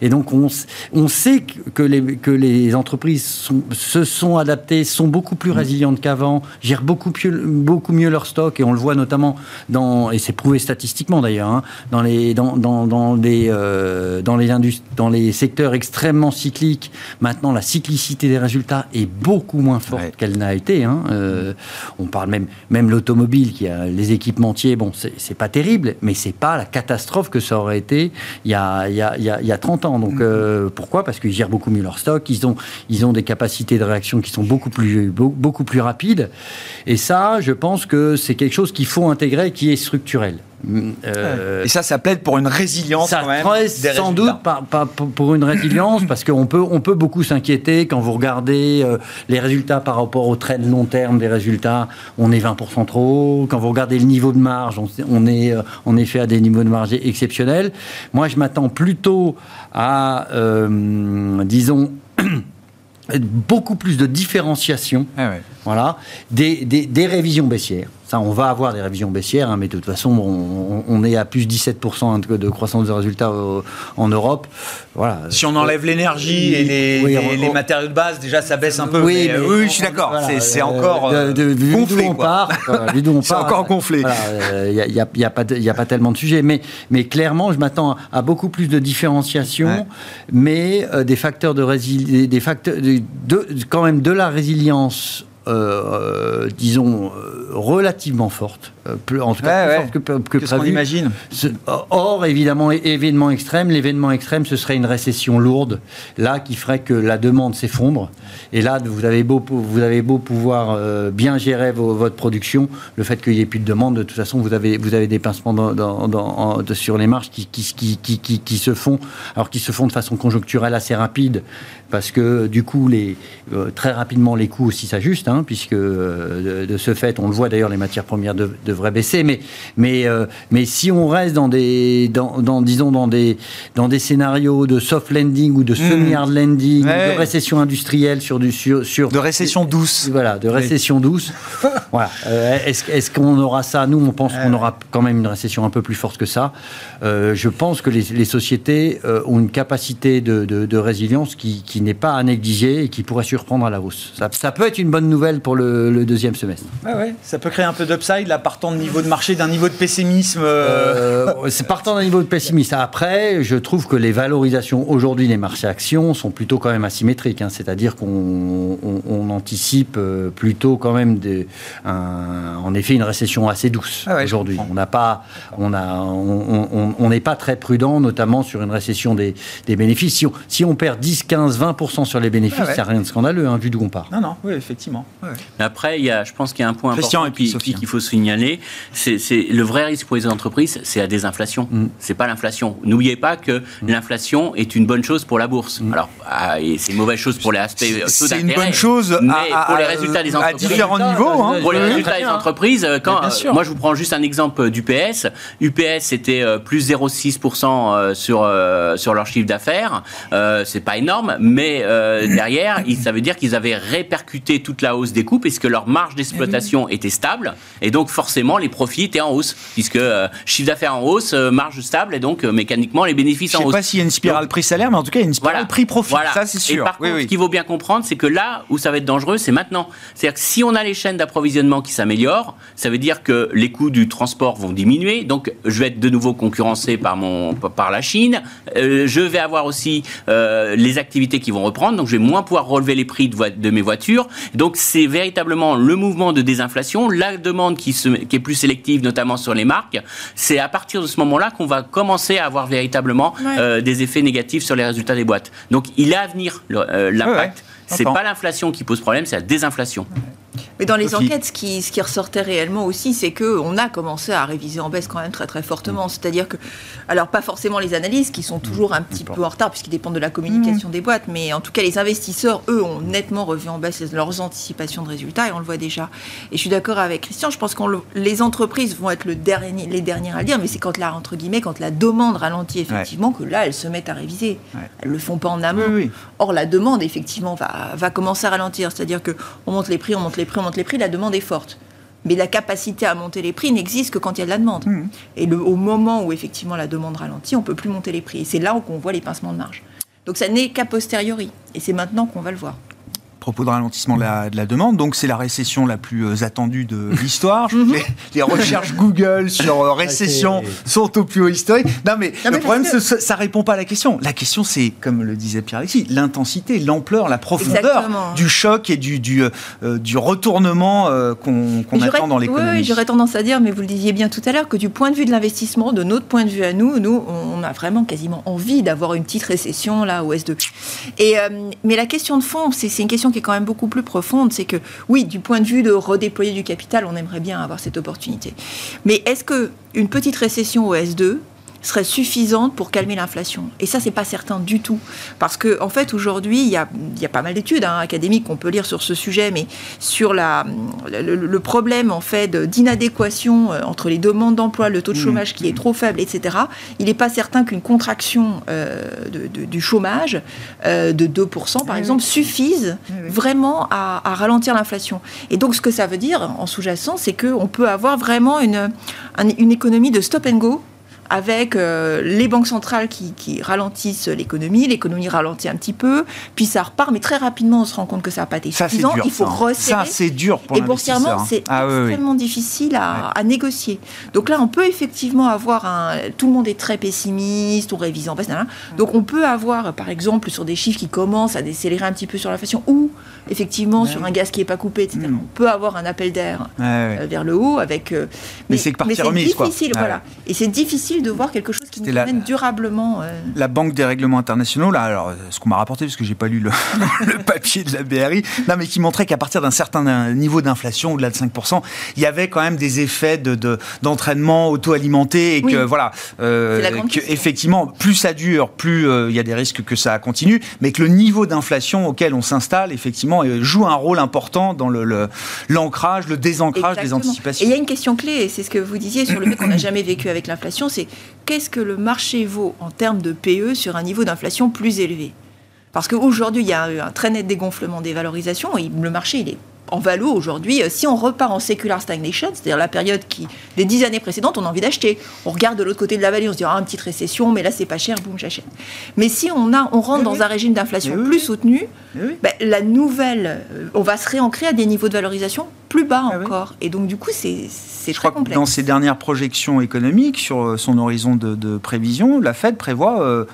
Et donc on, on, sait que les, que les entreprises sont, se sont adaptées, sont beaucoup plus résilientes qu'avant, gèrent beaucoup, beaucoup mieux leur stock, et on le voit notamment dans, et c'est prouvé statistiquement d'ailleurs, hein, dans, les, dans, dans, dans, les, euh, dans, les dans les secteurs extrêmement cycliques. Maintenant, la cyclicité des résultats est beaucoup moins forte qu'elle n'a été. Hein. Euh, on parle même, même l'automobile, qui a les équipementiers, bon, c'est pas terrible mais c'est pas la catastrophe que ça aurait été il y a, il y a, il y a, 30 ans. Donc mm-hmm. euh, pourquoi? Parce qu'ils gèrent beaucoup mieux leur stock, ils ont, ils ont des capacités de réaction qui sont beaucoup plus, beaucoup plus rapides. Et ça, je pense que c'est quelque chose qu'il faut intégrer qui est structurel. Euh, et ça, ça plaide pour une résilience ça quand même. sans doute pour une résilience, parce qu'on peut, on peut beaucoup s'inquiéter quand vous regardez euh, les résultats par rapport au trend long terme des résultats, on est 20% trop haut. Quand vous regardez le niveau de marge, on, est euh, en effet à des niveaux de marge exceptionnels. Moi, je m'attends plutôt à, disons, beaucoup plus de différenciation. Ah voilà, des, des révisions baissières. Ça, on va avoir des révisions baissières, hein, mais de toute façon, on, est à plus 17% de croissance de résultats en Europe. Voilà. Si on enlève l'énergie et les, matériaux de base, déjà, ça baisse un peu. Oui, oui je suis d'accord. c'est encore euh, gonflé. c'est encore gonflé. Il n'y a, a, pas, a pas tellement de sujets. Mais, mais clairement, je m'attends à beaucoup plus de différenciation, mais euh, des facteurs de résilience, des facteurs de, quand même de la résilience euh, disons, relativement forte, en tout cas plus forte que, que, prévu. imagine. Or, évidemment, événement extrême, l'événement extrême, ce serait une récession lourde, là, qui ferait que la demande s'effondre. Et là, vous avez beau, vous avez beau pouvoir bien gérer votre production, le fait qu'il n'y ait plus de demande, de toute façon, vous avez, vous avez des pincements dans, sur les marges qui, qui, qui, qui, se font, alors qui se font de façon conjoncturelle assez rapide, parce que du coup, les, euh, très rapidement, les coûts aussi s'ajustent, hein, puisque euh, de, ce fait, on le voit d'ailleurs, les matières premières devraient baisser. Mais, mais, euh, mais si on reste dans des, dans, disons, dans des, dans des scénarios de soft landing ou de hmm. semi-hard landing, de récession industrielle sur du sur, sur de récession douce. Voilà, de récession douce. voilà. est-ce, est-ce qu'on aura ça? Nous, on pense qu'on aura quand même une récession un peu plus forte que ça. je pense que les, les sociétés ont une capacité de, de, de résilience qui, qui n'est pas à négliger et qui pourrait surprendre à la hausse. Ça, peut être une bonne nouvelle pour le, deuxième semestre. Ouais, ça peut créer un peu d'upside, là, partant de niveau de marché, d'un niveau de pessimisme. Euh... euh c'est partant d'un niveau de pessimisme. Après, je trouve que les valorisations aujourd'hui des marchés actions sont plutôt quand même asymétriques. Hein. C'est-à-dire qu'on anticipe euh, plutôt quand même des, en effet une récession assez douce ah aujourd'hui. On n'a pas, on a, on n'est pas très prudent, notamment sur une récession des, des bénéfices. Si on, si on perd 10, 15, 20 20% sur les bénéfices, il n'y a rien de scandaleux, hein, vu d'où on part. Non, non, oui, effectivement. Mais après, il y a, je pense qu'il y a un point important qu'il faut signaler, c'est le vrai risque pour les entreprises, c'est la désinflation. Mm. C'est pas l'inflation. N'oubliez pas que mm. l'inflation est une bonne chose pour la bourse. Mm. Alors, ah, c'est une mauvaise chose pour les aspects C'est une bonne chose mais pour les résultats des entreprises. À différents niveaux. Hein. Pour les résultats des entreprises, quand, moi je vous prends juste un exemple d'UPS. UPS, c'était euh, plus 0,6% euh, sur, euh, sur leur chiffre d'affaires. c'est pas énorme, mais euh, derrière, ça veut dire qu'ils avaient répercuté toute la hausse des coûts puisque leur marge d'exploitation était stable et donc forcément les profits étaient en hausse puisque euh, chiffre d'affaires en hausse, euh, marge stable et donc mécaniquement les bénéfices en hausse. Je ne sais pas s'il y a une spirale prix-salaire, mais en tout cas il y a une spirale prix-profit. Ça c'est sûr. Et par contre, ce qu'il faut bien comprendre, c'est que là où ça va être dangereux, c'est maintenant. C'est-à-dire que si on a les chaînes d'approvisionnement qui s'améliorent, ça veut dire que les coûts du transport vont diminuer. Donc je vais être de nouveau concurrencé par mon par la Chine. je vais avoir aussi les activités qui vont reprendre, donc je vais moins pouvoir relever les prix de, de mes voitures. Donc c'est véritablement le mouvement de désinflation, la demande qui, se, qui est plus sélective, notamment sur les marques. C'est à partir de ce moment-là qu'on va commencer à avoir véritablement euh, des effets négatifs sur les résultats des boîtes. Donc il est à venir euh, l'impact. C'est pas l'inflation qui pose problème, c'est la désinflation. Mais dans les enquêtes, ce qui, ce qui ressortait réellement aussi, c'est qu'on a commencé à réviser en baisse quand même très très fortement. Mm. C'est-à-dire que, alors pas forcément les analyses qui sont toujours un petit peu en retard puisqu'ils dépendent de la communication mm. des boîtes, mais en tout cas les investisseurs, eux, ont nettement revu en baisse leurs anticipations de résultats et on le voit déjà. Et je suis d'accord avec Christian, je pense que les entreprises vont être le dernier, les dernières à le dire, mais c'est quand la, entre guillemets, quand la demande ralentit effectivement que là, elles se mettent à réviser. Elles le font pas en amont. Or, la demande, effectivement, va, va commencer à ralentir. C'est-à-dire qu'on monte les prix, on monte les prix, on les prix, la demande est forte. Mais la capacité à monter les prix n'existe que quand il y a de la demande. Mmh. Et le, au moment où effectivement la demande ralentit, on ne peut plus monter les prix. Et c'est là où on voit les pincements de marge. Donc ça n'est qu'à posteriori. Et c'est maintenant qu'on va le voir propos de ralentissement de la, demande. Donc c'est la récession la plus euh, attendue de l'histoire. Mhm. les, recherches Google sur euh, récession sont au plus haut historique. Non mais le problème, que ça répond pas à la question. La question, c'est, comme le disait Pierre-Alexis, l'intensité, l'ampleur, la profondeur du choc et du, du, euh, du retournement qu'on attend dans l'économie. Oui, j'aurais tendance à dire, mais vous le disiez bien tout à l'heure, que du point de vue de l'investissement, de notre point de vue à nous, nous, on a vraiment quasiment envie d'avoir une petite récession là au S2. Et, mais la question de fond, c'est une question qui est quand même beaucoup plus profonde, c'est que oui, du point de vue de redéployer du capital, on aimerait bien avoir cette opportunité. Mais est-ce que une petite récession au S2 serait suffisante pour calmer l'inflation. Et ça, c'est pas certain du tout. Parce que, en fait, aujourd'hui, il y a, pas mal d'études hein, académiques qu'on peut lire sur ce sujet, mais sur la, le, problème, en fait, d'inadéquation euh, entre les demandes d'emploi, le taux de mmh. chômage qui est trop faible, etc., il n'est pas certain qu'une contraction euh, du chômage euh, de 2%, par exemple, suffise vraiment à, ralentir l'inflation. Et donc, ce que ça veut dire, en sous-jacent, c'est qu'on peut avoir vraiment une, une économie de stop and go avec euh, les banques centrales qui, qui ralentissent l'économie, l'économie ralentit un petit peu, puis ça repart, mais très rapidement on se rend compte que ça n'a pas été Ça, suffisant. dur, Il faut ça. resserrer. Ça, c'est dur pour Et boursièrement, hein. c'est Ah, oui, oui. extrêmement difficile à, à négocier. Donc là, on peut effectivement avoir un. Tout le monde est très pessimiste, on révise en baisse. Donc on peut avoir, par exemple, sur des chiffres qui commencent à décélérer un petit peu sur l'inflation, ou effectivement sur un gaz qui n'est pas coupé, etc. Mm. On peut avoir un appel d'air Ouais, euh, vers le haut avec. euh, Mais c'est que partie remise, quoi. difficile, voilà. Et c'est difficile de voir quelque chose qui nous amène durablement. euh, La Banque des règlements internationaux, là, alors, euh, ce qu'on m'a rapporté, parce que j'ai pas lu le, le papier de la BRI, non, mais qui montrait qu'à partir d'un certain niveau d'inflation, au-delà de 5%, il y avait quand même des effets de, de- d'entraînement auto-alimenté et que, Oui. voilà, euh, que, effectivement, plus ça dure, plus euh, il y a des risques que ça continue, mais que le niveau d'inflation auquel on s'installe, effectivement, joue un rôle important dans le, le- l'ancrage, le désancrage des anticipations. Et il y a une question clé, et c'est ce que vous disiez sur le fait qu'on n'a jamais vécu avec l'inflation, c'est qu'est-ce que le marché vaut en termes de PE sur un niveau d'inflation plus élevé? Parce qu'aujourd'hui, il y a eu un très net dégonflement des valorisations, et le marché, il est en valo aujourd'hui. Euh, Si on repart en secular stagnation, c'est-à-dire la période qui, des dix années précédentes, on a envie d'acheter. On regarde de l'autre côté de la vallée, on se dit, ah, une petite récession, mais là, c'est pas cher, boum, j'achète. Mais si on, a, on rentre dans un régime d'inflation plus soutenu, Oui. ben, la nouvelle, euh, on va se réancrer à des niveaux de valorisation plus bas Ah oui. encore. Et donc, du coup, c'est très crois que complexe. dans ses dernières projections économiques sur euh, son horizon de, de prévision, la Fed prévoit euh,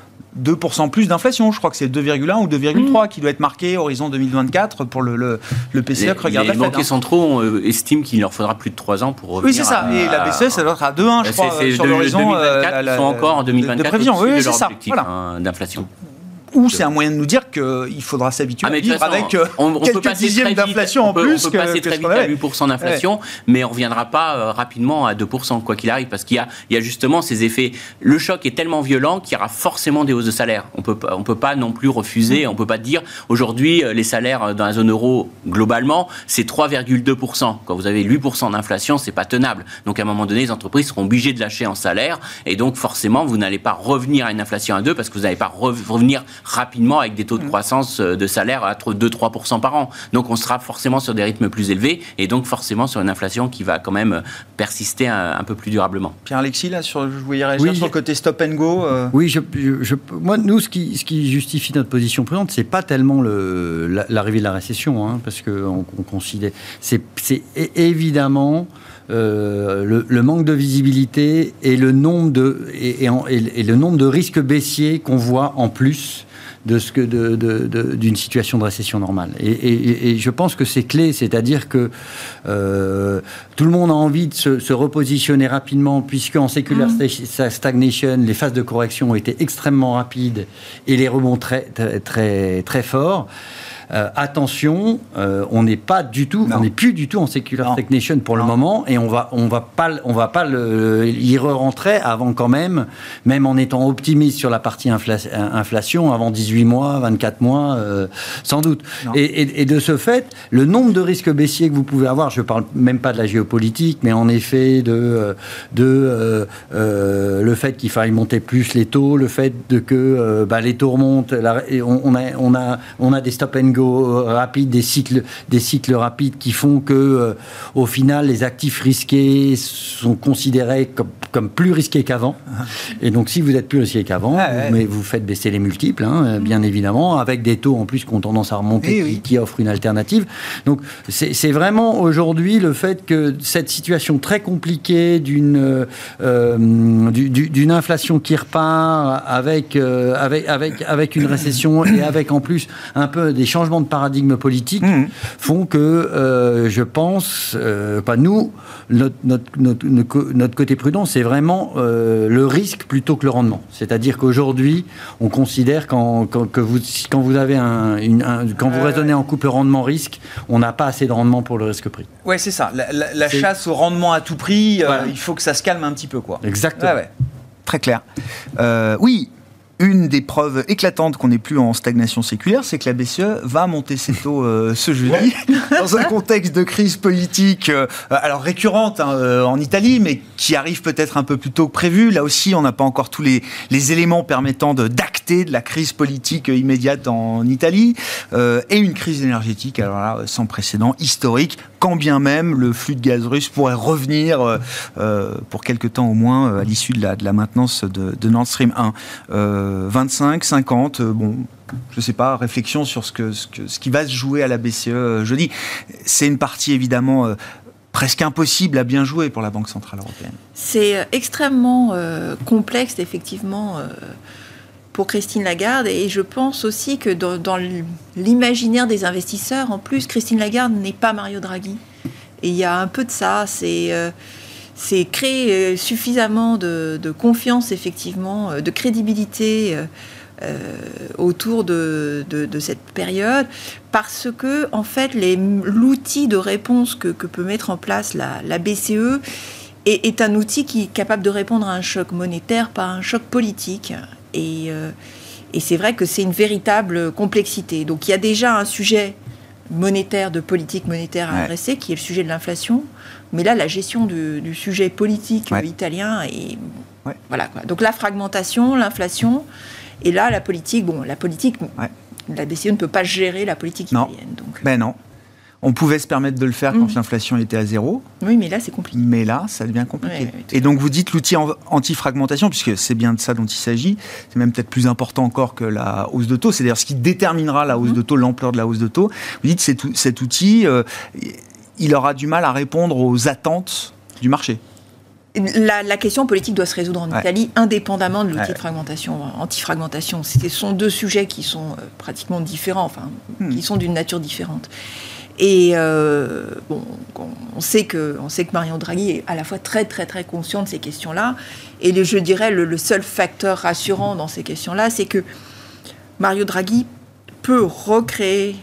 2% plus d'inflation. Je crois que c'est 2,1 ou 2,3 qui doit être marqué horizon 2024 pour le, le, le PCE Les, que regarde les la Fed. banquiers hein. centraux euh, estiment qu'il leur faudra plus de 3 ans pour revenir. Oui, c'est ça. à- Et la BCE, ça doit être à 2,1, je C'est- crois, c'est sur l'horizon. 2024, la- la- ils sont encore en de- 2024 de prévision. Oui, c'est ça. objectif Voilà. hein, d'inflation. Ou c'est un moyen de nous dire qu'il faudra s'habituer Ah, à vivre façon, avec euh, on, on peut quelques dixièmes vite- d'inflation en peut- plus On peut que- passer que très ce vite à avait. 8% d'inflation, mais on ne reviendra pas euh, rapidement à 2%, quoi qu'il arrive, parce qu'il y a, il y a justement ces effets. Le choc est tellement violent qu'il y aura forcément des hausses de salaire. On peut, on peut pas non plus refuser, on peut pas dire aujourd'hui euh, les salaires euh, dans la zone euro globalement c'est 3,2%. Quand vous avez 8% d'inflation, c'est pas tenable. Donc à un moment donné, les entreprises seront obligées de lâcher en salaire, et donc forcément vous n'allez pas revenir à une inflation à 2 parce que vous n'allez pas re- revenir rapidement avec des taux de croissance euh, de salaire à 2-3% par an. Donc on sera forcément sur des rythmes plus élevés et donc forcément sur une inflation qui va quand même euh, persister un, un peu plus durablement. Pierre-Alexis, là, sur, je voulais réagir Oui, sur le côté stop and go. euh, Oui, je, je- je- moi, nous, ce qui, ce qui justifie notre position prudente, c'est pas tellement le- la- l'arrivée de la récession, hein, parce qu'on on considère. C'est évidemment. euh, le, le manque de visibilité et le nombre de, et, et en- et- et le nombre de risques baissiers qu'on voit en plus de ce que de- d'une situation de récession normale. Et, et- et je pense que c'est clé, c'est-à-dire que euh, tout le monde a envie de se, se repositionner rapidement, puisque en secular sta- stagnation, les phases de correction ont été extrêmement rapides et les rebonds très très très, très forts. Euh, attention, euh, on n'est pas du tout, Non. on n'est plus du tout en secular stagnation pour le moment, et on va, on va pas, on va pas le, y re-rentrer avant quand même, même en étant optimiste sur la partie infla- inflation, avant 18 mois, 24 mois, euh, sans doute. Et, et- et de ce fait, le nombre de risques baissiers que vous pouvez avoir, je parle même pas de la géopolitique, mais en effet de, euh, de euh, euh, le fait qu'il faille monter plus les taux, le fait de que euh, bah, les taux remontent, la- on, on a, on, a, on a des stop and go euh, rapides, des cycles, des cycles rapides qui font que, euh, au final, les actifs risqués sont considérés comme, comme plus risqués qu'avant. Et donc, si vous êtes plus risqué qu'avant, ouais. mais vous faites baisser les multiples, hein, euh, bien évidemment, avec des taux en plus qui ont tendance à remonter, qui, oui. qui offrent une alternative. Donc, c'est vraiment aujourd'hui le fait que cette situation très compliquée d'une euh, du- du- d'une inflation qui repart avec, euh, avec, avec, avec une récession et avec en plus un peu des changements de paradigme politique Mhm. font que euh, je pense, euh, pas nous, notre, notre, notre, côté prudent, c'est vraiment euh, le risque plutôt que le rendement. C'est-à-dire qu'aujourd'hui, on considère quand, que vous, quand vous avez un, une- un- quand vous raisonnez en couple rendement-risque, on n'a pas assez de rendement pour le risque-prix. Ouais, c'est ça. La, la- la C'est- chasse au rendement à tout prix, euh, Voilà. il faut que ça se calme un petit peu, quoi. Exactement. Ouais, ouais. Très clair. Euh, oui. Une des preuves éclatantes qu'on n'est plus en stagnation séculaire, c'est que la BCE va monter ses taux euh, ce jeudi, dans un contexte de crise politique, euh, alors récurrente hein, euh, en Italie, mais qui arrive peut-être un peu plus tôt que prévu. Là aussi, on n'a pas encore tous les, les éléments permettant de- d'acter de la crise politique immédiate en Italie et une crise énergétique, alors là, sans précédent, historique, quand bien même le flux de gaz russe pourrait revenir pour quelque temps au moins à l'issue de la, de la maintenance de, Nord Stream 1. 25, 50, bon je ne sais pas, réflexion sur ce, que, ce, qui va se jouer à la BCE euh, jeudi. C'est une partie évidemment euh, presque impossible à bien jouer pour la Banque Centrale Européenne. C'est euh, extrêmement complexe, effectivement, pour Christine Lagarde. Et je pense aussi que dans, l'imaginaire des investisseurs, en plus, Christine Lagarde n'est pas Mario Draghi. Et il y a un peu de ça. C'est créer suffisamment de, confiance, effectivement, de crédibilité euh, autour de, cette période, parce que en fait l'outil de réponse que, peut mettre en place la, BCE est, un outil qui est capable de répondre à un choc monétaire, pas un choc politique. Et, euh, et c'est vrai que c'est une véritable complexité. Donc il y a déjà un sujet monétaire, de politique monétaire à adresser, qui est le sujet de l'inflation. Mais là, la gestion du, sujet politique italien est... Voilà, quoi. Donc la fragmentation, l'inflation, et là, la politique, bon, la politique, la BCE ne peut pas gérer la politique italienne. Donc. Ben non. On pouvait se permettre de le faire quand mm. l'inflation était à zéro. Oui, mais là, c'est compliqué. Mais là, ça devient compliqué. et donc, vous dites l'outil anti-fragmentation, puisque c'est bien de ça dont il s'agit. C'est même peut-être plus important encore que la hausse de taux. C'est d'ailleurs ce qui déterminera la hausse mm. de taux, l'ampleur de la hausse de taux. Vous dites cet, cet outil, euh, il aura du mal à répondre aux attentes du marché. La, question politique doit se résoudre en Italie indépendamment de l'outil de fragmentation, anti-fragmentation. Ce sont deux sujets qui sont euh, pratiquement différents, enfin, hmm. qui sont d'une nature différente. Et euh, bon, on sait que on sait que Mario Draghi est à la fois très très très conscient de ces questions-là. Et je dirais le, le, seul facteur rassurant dans ces questions-là, c'est que Mario Draghi peut recréer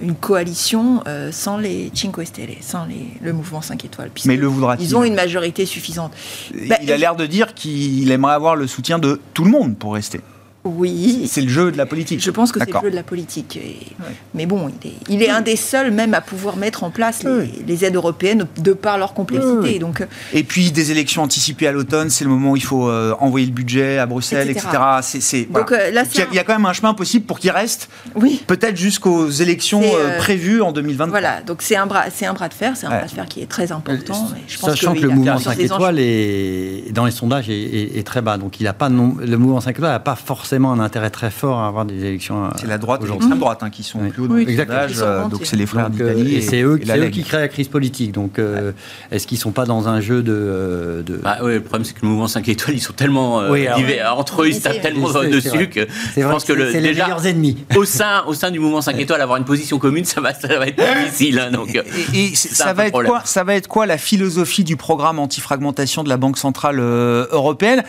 une coalition euh, sans les Cinque Stelle, sans le mouvement 5 étoiles. Mais le voudra Ils ont une majorité suffisante. Il a bah, l'air de dire qu'il aimerait avoir le soutien de tout le monde pour rester. Oui. C'est le jeu de la politique. Je pense que c'est le jeu de la politique. Mais bon, il est, un des seuls même à pouvoir mettre en place les, aides européennes de par leur complexité. Donc... Euh, Et puis des élections anticipées à l'automne, c'est le moment où il faut euh, envoyer le budget à Bruxelles, etc. Donc, euh, il, y a, quand même un chemin possible pour qu'il reste. Oui. Peut-être jusqu'aux élections prévues en 2020. Voilà, donc c'est un, bras, un bras de fer, c'est un bras de fer qui est très important. Je Sachant que, le mouvement 5 étoiles est, dans les sondages est, très bas. Donc il a pas le mouvement 5 étoiles n'a pas forcément un intérêt très fort à avoir des élections. C'est la droite et l'extrême droite hein, qui sont plus haut dans euh, donc c'est les frères d'Italie. Et, c'est eux, eux qui créent la crise politique. Donc euh, est-ce qu'ils ne sont pas dans un jeu de. Euh, de... Bah, le problème c'est que le mouvement 5 étoiles, ils sont tellement. entre eux, ils se tapent tellement dessus que je pense que le, déjà, les ennemis. Au sein, au sein du mouvement 5 étoiles, avoir une position commune, ça va, ça va être difficile. Hein, donc, et, ça, va être quoi, ça va être quoi la philosophie du programme anti-fragmentation de la Banque Centrale Européenne?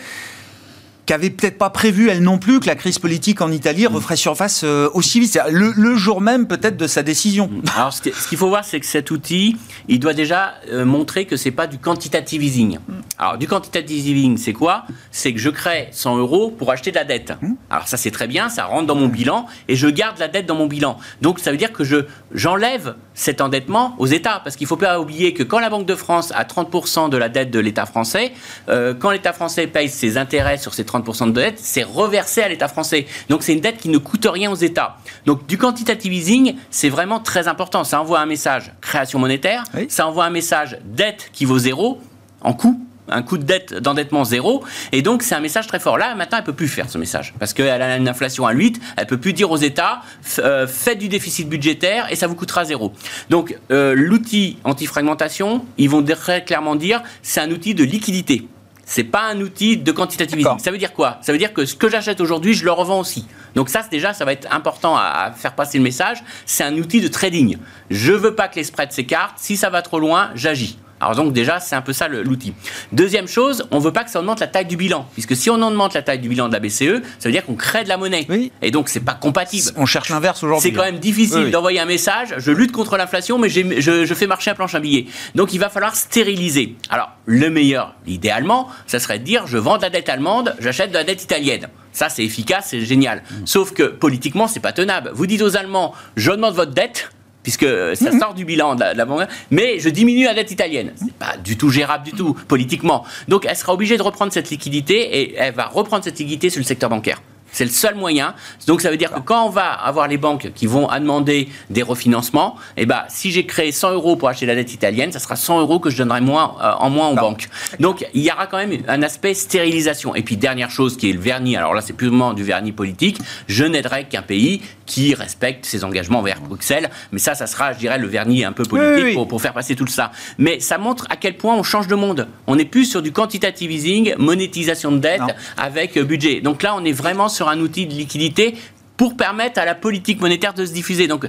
Qu'avait peut-être pas prévu elle non plus que la crise politique en Italie mm. referait surface euh, aussi vite. Le, le, jour même peut-être de sa décision. Mm. Alors ce qu'il faut voir, c'est que cet outil, il doit déjà euh, montrer que c'est pas du quantitative easing. Mm. Alors du quantitative easing, c'est quoi? C'est que je crée 100 euros pour acheter de la dette. Alors ça c'est très bien, ça rentre dans mon bilan et je garde la dette dans mon bilan. Donc ça veut dire que je j'enlève cet endettement aux États parce qu'il faut pas oublier que quand la Banque de France a 30% de la dette de l'État français, euh, quand l'État français paye ses intérêts sur ces 30% de dette, c'est reversé à l'État français. Donc c'est une dette qui ne coûte rien aux États. Donc du quantitative easing, c'est vraiment très important. Ça envoie un message création monétaire, ça envoie un message dette qui vaut zéro en coût un coût de dette d'endettement zéro et donc c'est un message très fort là maintenant elle peut plus faire ce message parce qu'elle a une inflation à 8 elle peut plus dire aux États euh, faites du déficit budgétaire et ça vous coûtera zéro donc euh, l'outil anti-fragmentation ils vont très clairement dire c'est un outil de liquidité c'est pas un outil de quantitative Ça veut dire quoi? Ça veut dire que ce que j'achète aujourd'hui, je le revends aussi. Donc ça, déjà, ça va être important à, faire passer le message. C'est un outil de trading. Je veux pas que les spreads s'écartent. Si ça va trop loin, j'agis. Alors donc déjà, c'est un peu ça l'outil. Deuxième chose, on ne veut pas que ça augmente la taille du bilan, puisque si on augmente la taille du bilan de la BCE, ça veut dire qu'on crée de la monnaie. Et donc c'est pas compatible. On cherche l'inverse aujourd'hui. C'est quand même difficile d'envoyer un message, je lutte contre l'inflation, mais je, je, fais marcher un planche à billets. Donc il va falloir stériliser. Alors le meilleur, idéalement, ça serait de dire je vends de la dette allemande, j'achète de la dette italienne. Ça, c'est efficace, c'est génial. Mm. Sauf que politiquement, c'est pas tenable. Vous dites aux Allemands, je demande votre dette, puisque ça mhm. sort du bilan de la, banque, mais je diminue la dette italienne. C'est pas du tout gérable du tout, politiquement. Donc elle sera obligée de reprendre cette liquidité et elle va reprendre cette liquidité sur le secteur bancaire. C'est le seul moyen. Donc ça veut dire que quand on va avoir les banques qui vont demander des refinancements, eh ben, si j'ai créé 100 euros pour acheter la dette italienne, ça sera 100 euros que je donnerai moins, euh, en moins aux banques. Donc il y aura quand même un aspect stérilisation. Et puis dernière chose qui est le vernis, alors là c'est purement du vernis politique, je n'aiderai qu'un pays qui respecte ses engagements envers Bruxelles. Mais ça, ça sera, je dirais, le vernis un peu politique Pour, pour, faire passer tout ça. Mais ça montre à quel point on change de monde. On n'est plus sur du quantitative easing, monétisation de dette avec euh, budget. Donc là, on est vraiment sur un outil de liquidité pour permettre à la politique monétaire de se diffuser. Donc,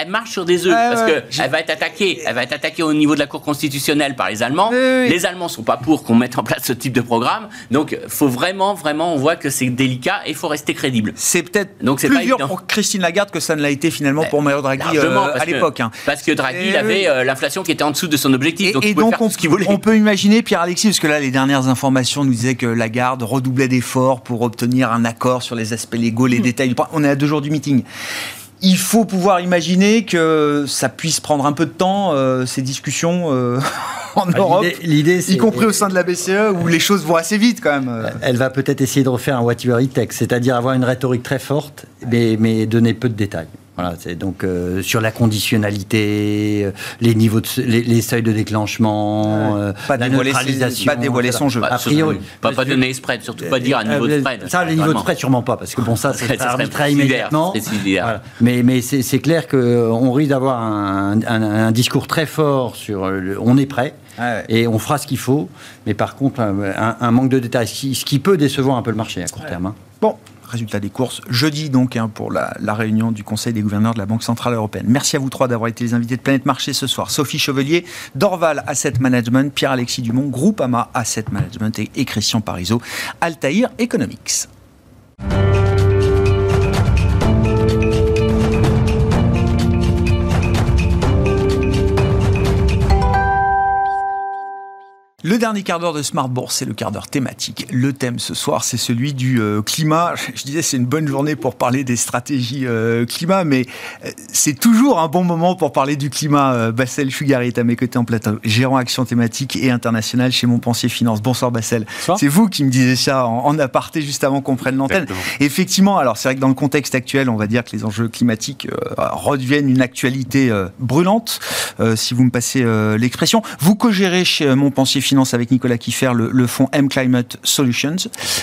elle marche sur des œufs parce que elle va être attaquée. Elle va être attaquée au niveau de la Cour constitutionnelle par les Allemands. Les Allemands sont pas pour qu'on mette en place ce type de programme. Donc, faut vraiment, vraiment, on voit que c'est délicat et il faut rester crédible. C'est peut-être Donc, plus dur pour Christine Lagarde que ça ne l'a été finalement pour Mario Draghi euh, à l'époque. Hein. Parce que Draghi, il avait euh, l'inflation qui était en dessous de son objectif. donc, et donc, on, ce voulait. on peut imaginer, Pierre-Alexis, parce que là, les dernières informations nous disaient que Lagarde redoublait d'efforts pour obtenir un accord sur les aspects légaux, les hmm. détails. On est à deux jours du meeting il faut pouvoir imaginer que ça puisse prendre un peu de temps, euh, ces discussions euh, en bah, Europe, y compris au sein de la BCE, où les choses vont assez vite quand même. Elle va peut-être essayer de refaire un whatever it takes, c'est-à-dire avoir une rhétorique très forte, mais, mais donner peu de détails. Voilà, c'est donc euh, sur la conditionnalité, euh, les niveaux, de, les, seuils de déclenchement, euh, pas la dévoiler neutralisation, pas dévoiler son jeu. a priori, pas, pas donner spread, surtout pas dire un niveau de spread. Ça, le niveau de spread, sûrement pas, parce que bon, ça, c'est très immédiatement. Voilà. Mais, mais c'est clair qu'on risque d'avoir un, un, discours très fort sur on est prêt. Et on fera ce qu'il faut, mais par contre, un, manque de détails, ce qui, peut décevoir un peu le marché à court terme. Hein. Bon, résultat des courses jeudi donc hein, pour la, réunion du Conseil des gouverneurs de la Banque Centrale Européenne. Merci à vous trois d'avoir été les invités de Planète Marché ce soir. Sophie Chevelier, Dorval Asset Management, Pierre-Alexis Dumont, Groupama Asset Management et, et Christian Parizeau, Altair Economics. Le dernier quart d'heure de Smart Bourse, c'est le quart d'heure thématique. Le thème ce soir, c'est celui du euh, climat. Je disais, c'est une bonne journée pour parler des stratégies euh, climat, mais euh, c'est toujours un bon moment pour parler du climat. Bassel Fugari est à mes côtés en plateau, gérant action thématique et internationale chez Montpensier Finance. Bonsoir Bassel. C'est vous qui me disiez ça en, aparté juste avant qu'on prenne l'antenne. Effectivement, alors c'est vrai que dans le contexte actuel, on va dire que les enjeux climatiques redeviennent une actualité brûlante, si vous me passez l'expression. Vous co-gérez chez Montpensier Finance Avec Nicolas Kiffer, le, le fonds M Climate Solutions.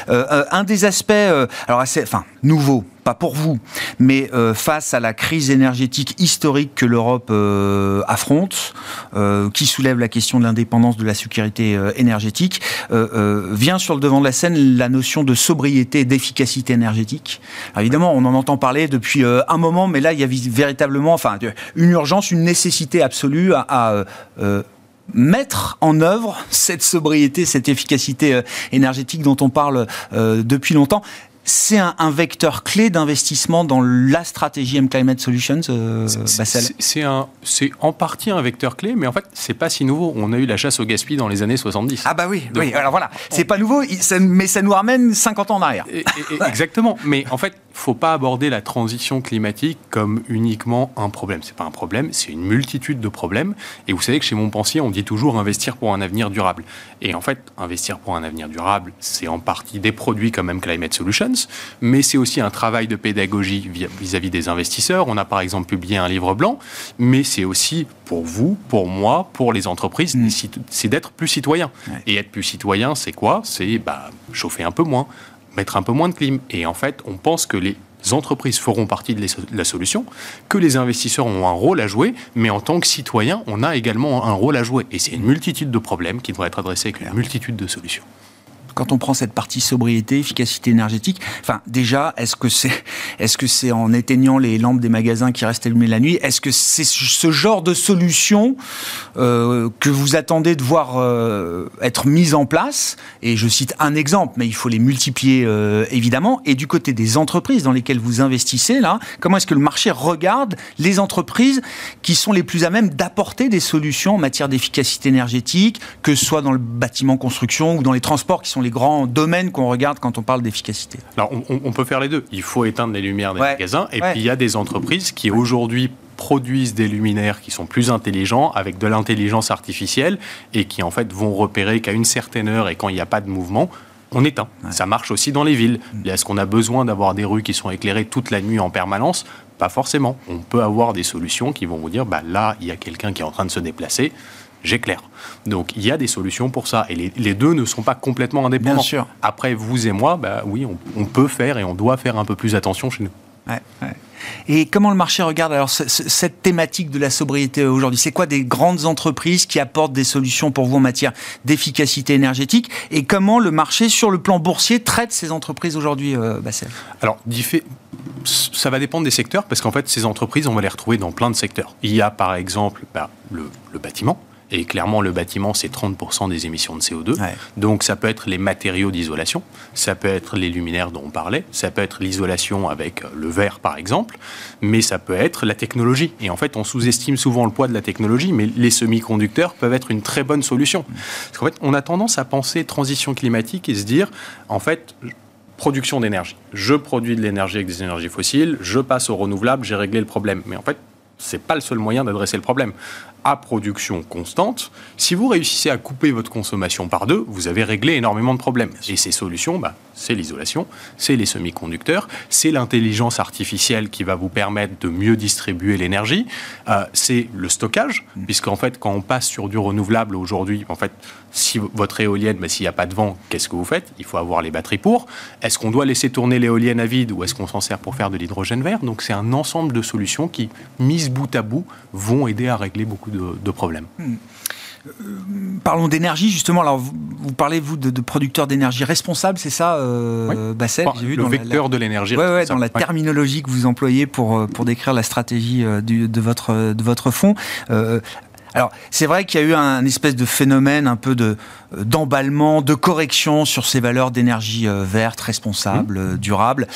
Euh, euh, un des aspects, euh, alors assez, enfin, nouveau, pas pour vous, mais face à la crise énergétique historique que l'Europe affronte, qui soulève la question de l'indépendance de la sécurité énergétique, vient sur le devant de la scène la notion de sobriété et d'efficacité énergétique. évidemment, on en entend parler depuis un moment, mais là, il y a véritablement, enfin, une urgence, une nécessité absolue à mettre en œuvre cette sobriété, cette efficacité euh, énergétique dont on parle euh, depuis longtemps c'est un, vecteur clé d'investissement dans la stratégie M Climate Solutions, euh, C'est en partie un vecteur clé, mais en fait, c'est pas si nouveau. On a eu la chasse au gaspillage dans les années 70. Ah bah oui, oui. Alors voilà, c'est pas nouveau, mais ça nous ramène 50 ans en arrière. exactement. Mais en fait, faut pas aborder la transition climatique comme uniquement un problème. C'est pas un problème, c'est une multitude de problèmes. Et vous savez que chez Montpensier, on dit toujours investir pour un avenir durable. Et en fait, investir pour un avenir durable, c'est en partie des produits comme M Climate Solutions mais c'est aussi un travail de pédagogie vis-à-vis des investisseurs. On a par exemple publié un livre blanc, mais c'est aussi pour vous, pour moi, pour les entreprises, mm. c'est d'être plus citoyen. Et être plus citoyen, c'est quoi? C'est bah, chauffer un peu moins, mettre un peu moins de clim. Et en fait, on pense que les entreprises feront partie de la solution, que les investisseurs ont un rôle à jouer, mais en tant que citoyen, on a également un rôle à jouer. Et c'est une multitude de problèmes qui devraient être adressés avec une multitude de solutions quand on prend cette partie sobriété, efficacité énergétique, enfin déjà, est-ce que c'est est-ce que en éteignant les lampes des magasins qui restent allumées la nuit Est-ce que c'est ce genre de solution euh, que vous attendez de voir euh, être mise en place? Et je cite un exemple, mais il faut les multiplier euh, évidemment. Et du côté des entreprises dans lesquelles vous investissez là, comment est-ce que le marché regarde les entreprises qui sont les plus à même d'apporter des solutions en matière d'efficacité énergétique, que ce soit dans le bâtiment construction ou dans les transports qui sont les les grands domaines qu'on regarde quand on parle d'efficacité Alors, on, peut faire les deux. Il faut éteindre les lumières des magasins, et puis il y a des entreprises qui aujourd'hui produisent des luminaires qui sont plus intelligents avec de l'intelligence artificielle et qui en fait vont repérer qu'à une certaine heure et quand il n'y a pas de mouvement, on éteint. Ça marche aussi dans les villes. Mm. Est-ce qu'on a besoin d'avoir des rues qui sont éclairées toute la nuit en permanence? Pas forcément. On peut avoir des solutions qui vont vous dire, bah, là, il y a quelqu'un qui est en train de se déplacer, j'éclaire. Donc il y a des solutions pour ça. Et les, deux ne sont pas complètement indépendants. Bien sûr. Après, vous et moi, bah, oui, on, on, peut faire et on doit faire un peu plus attention chez nous. Ouais, ouais. Et comment le marché regarde alors cette thématique de la sobriété aujourd'hui? C'est quoi des grandes entreprises qui apportent des solutions pour vous en matière d'efficacité énergétique? Et comment le marché, sur le plan boursier, traite ces entreprises aujourd'hui, euh, Bassel? Alors, ça va dépendre des secteurs, parce qu'en fait, ces entreprises, on va les retrouver dans plein de secteurs. Il y a par exemple bah, le bâtiment. Et clairement, le bâtiment, c'est 30% des émissions de CO2. Donc, ça peut être les matériaux d'isolation, ça peut être les luminaires dont on parlait, ça peut être l'isolation avec le verre, par exemple, mais ça peut être la technologie. Et en fait, on sous-estime souvent le poids de la technologie, mais les semi-conducteurs peuvent être une très bonne solution. Parce qu'en fait, on a tendance à penser transition climatique et se dire, en fait, production d'énergie. Je produis de l'énergie avec des énergies fossiles, je passe au renouvelable, j'ai réglé le problème. Mais en fait, c'est pas le seul moyen d'adresser le problème à production constante, si vous réussissez à couper votre consommation par deux, vous avez réglé énormément de problèmes. Et ces solutions, bah, c'est l'isolation, c'est les semi-conducteurs, c'est l'intelligence artificielle qui va vous permettre de mieux distribuer l'énergie, euh, c'est le stockage, mm. puisqu'en fait, quand on passe sur du renouvelable aujourd'hui, en fait, si votre éolienne, bah, s'il n'y a pas de vent, qu'est-ce que vous faites? Il faut avoir les batteries pour. Est-ce qu'on doit laisser tourner l'éolienne à vide ou est-ce qu'on s'en sert pour faire de l'hydrogène vert? Donc c'est un ensemble de solutions qui, mises bout à bout, vont aider à régler beaucoup de de, problèmes. Hmm. Euh, parlons d'énergie justement. Alors vous, parlez vous de, producteurs d'énergie responsables, c'est ça, euh, Bassel vu Le vecteur de l'énergie. Ouais, dans la terminologie que vous employez pour euh, pour décrire la stratégie euh, de votre de votre fonds. alors c'est vrai qu'il y a eu un espèce de phénomène un peu de d'emballement, de correction sur ces valeurs d'énergie euh, verte, responsable, mmh. durable.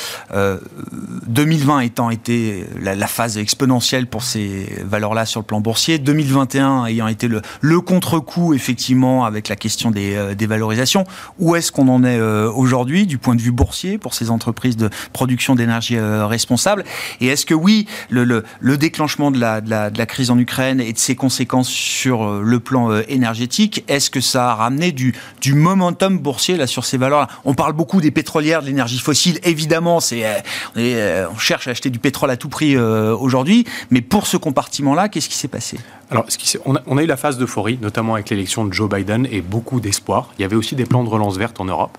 2020 euh, étant été la, phase exponentielle pour ces valeurs-là sur le plan boursier, 2021 ayant été le, le contre-coup effectivement avec la question des, des valorisations. Où est-ce qu'on en est aujourd'hui du point de vue boursier pour ces entreprises de production d'énergie responsable? Et est-ce que oui, le, le, le déclenchement de la, de, la, de la, crise en Ukraine et de ses conséquences sur le plan énergétique, est-ce que ça a ramené du, momentum boursier là, sur ces valeurs-là. On parle beaucoup des pétrolières, de l'énergie fossile. Évidemment, c'est, euh, euh, on, cherche à acheter du pétrole à tout prix euh, aujourd'hui. Mais pour ce compartiment-là, qu'est-ce qui s'est passé? Alors, on, a, on, a, eu la phase d'euphorie, notamment avec l'élection de Joe Biden, et beaucoup d'espoir. Il y avait aussi des plans de relance verte en Europe.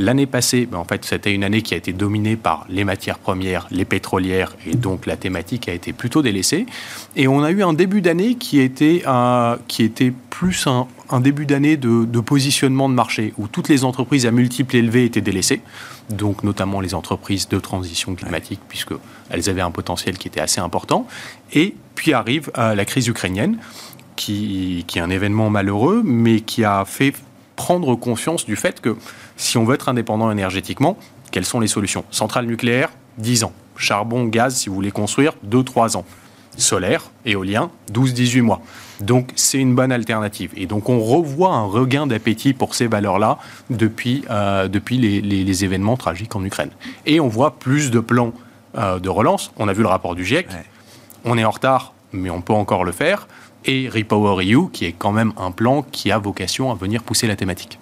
L'année passée, ben, en fait, c'était une année qui a été dominée par les matières premières, les pétrolières, et donc la thématique a été plutôt délaissée. Et on a eu un début d'année qui était, qui était plus un, un début d'année de, de, positionnement de marché, où toutes les entreprises à multiples élevés étaient délaissées, donc notamment les entreprises de transition climatique, puisqu'elles avaient un potentiel qui était assez important. Et puis arrive euh, la crise ukrainienne, qui, qui est un événement malheureux, mais qui a fait prendre conscience du fait que si on veut être indépendant énergétiquement, quelles sont les solutions? Centrale nucléaire, 10 ans. Charbon, gaz, si vous voulez construire, 2-3 ans. Solaire, éolien, 12-18 mois. Donc c'est une bonne alternative. Et donc on revoit un regain d'appétit pour ces valeurs-là depuis, euh, depuis les, événements tragiques en Ukraine. Et on voit plus de plans euh, de relance. On a vu le rapport du GIEC. On est en retard, mais on peut encore le faire et Repower EU, qui est quand même un plan qui a vocation à venir pousser la thématique.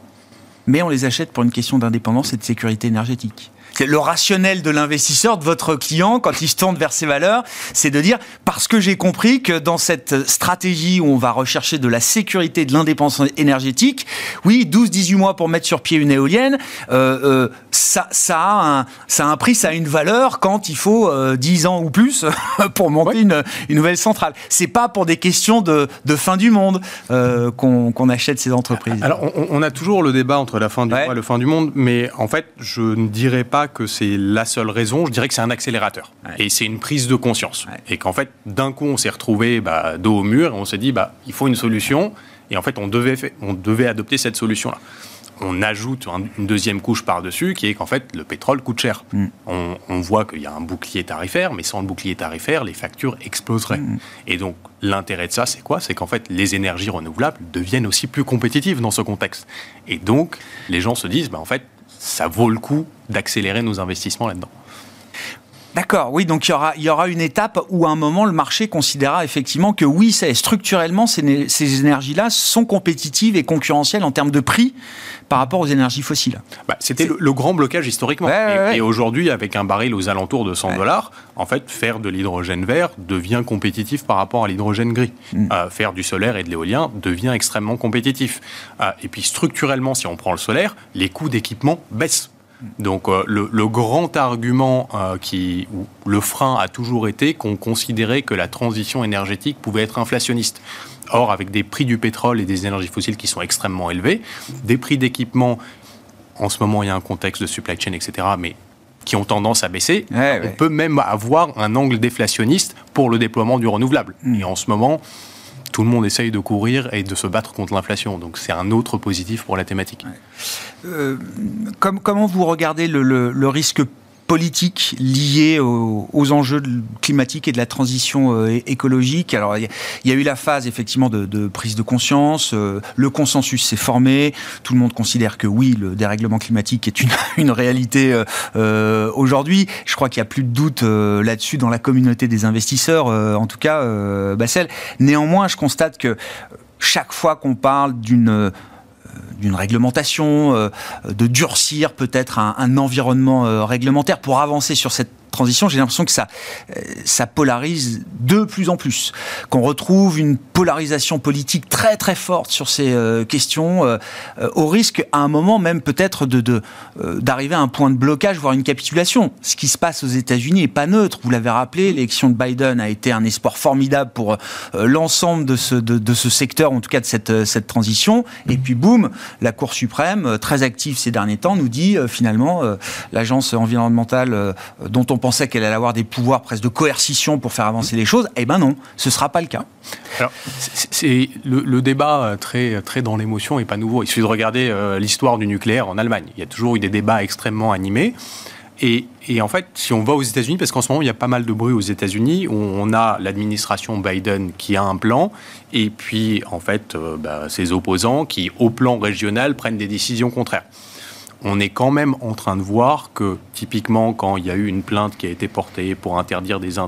Mais on les achète pour une question d'indépendance et de sécurité énergétique le rationnel de l'investisseur, de votre client, quand il se tourne vers ces valeurs, c'est de dire, parce que j'ai compris que dans cette stratégie où on va rechercher de la sécurité de l'indépendance énergétique, oui, 12-18 mois pour mettre sur pied une éolienne, euh, euh, ça, ça, a un, ça a un prix, ça a une valeur quand il faut 10 euh, ans ou plus pour monter une, une, nouvelle centrale. C'est pas pour des questions de, de fin du monde qu'on achète ces entreprises. Alors, on, on, a toujours le débat entre la fin du mois et le fin du monde, mais en fait, je ne dirais pas que c'est la seule raison, je dirais que c'est un accélérateur. Et c'est une prise de conscience. Et qu'en fait, d'un coup, on s'est retrouvé bah, dos au mur et on s'est dit, bah, il faut une solution. Et en fait, on devait, on devait adopter cette solution-là. On ajoute une deuxième couche par-dessus qui est qu'en fait, le pétrole coûte cher. Mm. On, voit qu'il y a un bouclier tarifaire, mais sans le bouclier tarifaire, les factures exploseraient. Mm. Et donc, l'intérêt de ça, c'est quoi? C'est qu'en fait, les énergies renouvelables deviennent aussi plus compétitives dans ce contexte. Et donc, les gens se disent, bah, en fait, ça vaut le coup d'accélérer nos investissements là-dedans. D'accord, oui, donc il y, aura, il y aura une étape où à un moment le marché considérera effectivement que oui, ça, structurellement, ces, ces énergies-là sont compétitives et concurrentielles en termes de prix par rapport aux énergies fossiles. Bah, C'était le, grand blocage historiquement. et, aujourd'hui, avec un baril aux alentours de 100 dollars, en fait, faire de l'hydrogène vert devient compétitif par rapport à l'hydrogène gris. Mm. Euh, faire du solaire et de l'éolien devient extrêmement compétitif. Euh, et puis structurellement, si on prend le solaire, les coûts d'équipement baissent. Donc euh, le, grand argument qui, ou le frein a toujours été qu'on considérait que la transition énergétique pouvait être inflationniste. Or, avec des prix du pétrole et des énergies fossiles qui sont extrêmement élevés, des prix d'équipement, en ce moment il y a un contexte de supply chain, etc., mais qui ont tendance à baisser, on peut même avoir un angle déflationniste pour le déploiement du renouvelable. Mm. Et en ce moment, tout le monde essaye de courir et de se battre contre l'inflation. Donc c'est un autre positif pour la thématique. Euh, comment vous regardez le, risque politique liée aux, enjeux climatiques et de la transition euh, écologique. Alors, il y, a eu la phase effectivement de, prise de conscience. Euh, le consensus s'est formé. Tout le monde considère que oui, le dérèglement climatique est une, une réalité euh, aujourd'hui. Je crois qu'il n'y a plus de doute là-dessus dans la communauté des investisseurs, en tout cas, Bassel. Néanmoins, je constate que chaque fois qu'on parle d'une d'une réglementation, euh, de durcir peut-être un, un environnement euh, réglementaire pour avancer sur cette transition, j'ai l'impression que ça, euh, ça polarise de plus en plus. Qu'on retrouve une polarisation politique très très forte sur ces euh, questions, euh, au risque à un moment même peut-être de, d'arriver à un point de blocage, voire une capitulation. Ce qui se passe aux États-Unis est pas neutre. Vous l'avez rappelé, l'élection de Biden a été un espoir formidable pour l'ensemble de ce, de, ce secteur, en tout cas de cette, cette transition. Et puis boum, la Cour suprême, très active ces derniers temps, nous dit finalement l'agence environnementale dont on pensait qu'elle allait avoir des pouvoirs presque de coercition pour faire avancer les choses. Eh ben non, ce ne sera pas le cas. Alors, c'est le, débat euh, très, très dans l'émotion n'est pas nouveau. Il suffit de regarder euh, l'histoire du nucléaire en Allemagne. Il y a toujours eu des débats extrêmement animés. Et, en fait, si on va aux États-Unis, parce qu'en ce moment, il y a pas mal de bruit aux États-Unis, où on a l'administration Biden qui a un plan, et puis, en fait, euh, bah, ses opposants qui, au plan régional, prennent des décisions contraires on est quand même en train de voir que, typiquement, quand il y a eu une plainte qui a été portée pour interdire des,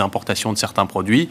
importations de certains produits,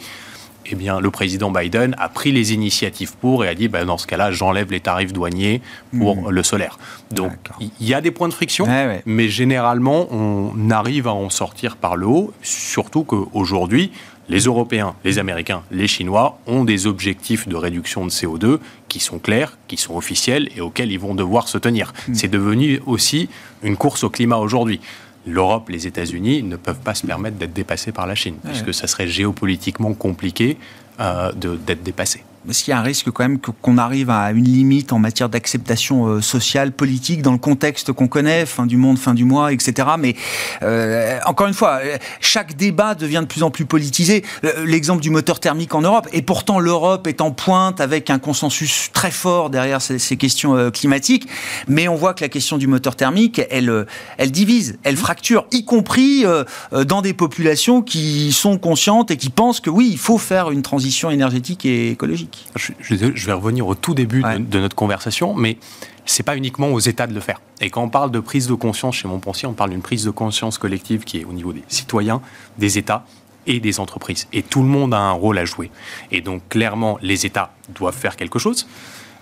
eh bien, le président Biden a pris les initiatives pour et a dit, ben, dans ce cas-là, j'enlève les tarifs douaniers pour mmh. le solaire. Donc, il y a des points de friction, mais généralement, on arrive à en sortir par le haut, surtout qu'aujourd'hui, les Européens, les Américains, les Chinois ont des objectifs de réduction de CO2 qui sont clairs, qui sont officiels et auxquels ils vont devoir se tenir. Hmm. C'est devenu aussi une course au climat aujourd'hui. L'Europe, les États-Unis ne peuvent pas se permettre d'être dépassés par la Chine, puisque ça serait géopolitiquement compliqué euh, d'être dépassés est-ce qu'il y a un risque quand même qu'on arrive à une limite en matière d'acceptation euh, sociale, politique, dans le contexte qu'on connaît, fin du monde, fin du mois, etc. Mais euh, encore une fois, chaque débat devient de plus en plus politisé. L'exemple du moteur thermique en Europe, et pourtant l'Europe est en pointe avec un consensus très fort derrière ces, ces questions euh, climatiques, mais on voit que la question du moteur thermique, elle, elle divise, elle fracture, y compris dans des populations qui sont conscientes et qui pensent que oui, il faut faire une transition énergétique et écologique. Je, vais revenir au tout début de, notre conversation, mais c'est pas uniquement aux États de le faire. Et quand on parle de prise de conscience chez Montpensier, on parle d'une prise de conscience collective qui est au niveau des citoyens, des États et des entreprises. Et tout le monde a un rôle à jouer. Et donc clairement, les États doivent faire quelque chose.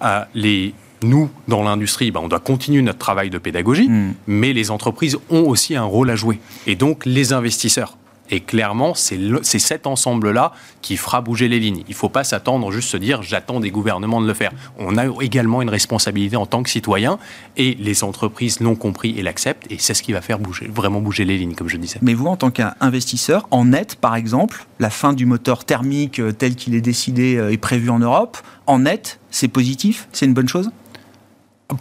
Euh, les, nous, dans l'industrie, ben, on doit continuer notre travail de pédagogie, hmm. mais les entreprises ont aussi un rôle à jouer. Et donc les investisseurs et clairement, c'est cet ensemble-là qui fera bouger les lignes. Il ne faut pas s'attendre juste se dire j'attends des gouvernements de le faire. On a également une responsabilité en tant que citoyen et les entreprises l'ont compris et l'acceptent et c'est ce qui va faire bouger, vraiment bouger les lignes, comme je disais. Mais vous, en tant qu'investisseur, en net, par exemple, la fin du moteur thermique euh, tel qu'il est décidé euh, et prévu en Europe, en net, c'est positif? C'est une bonne chose?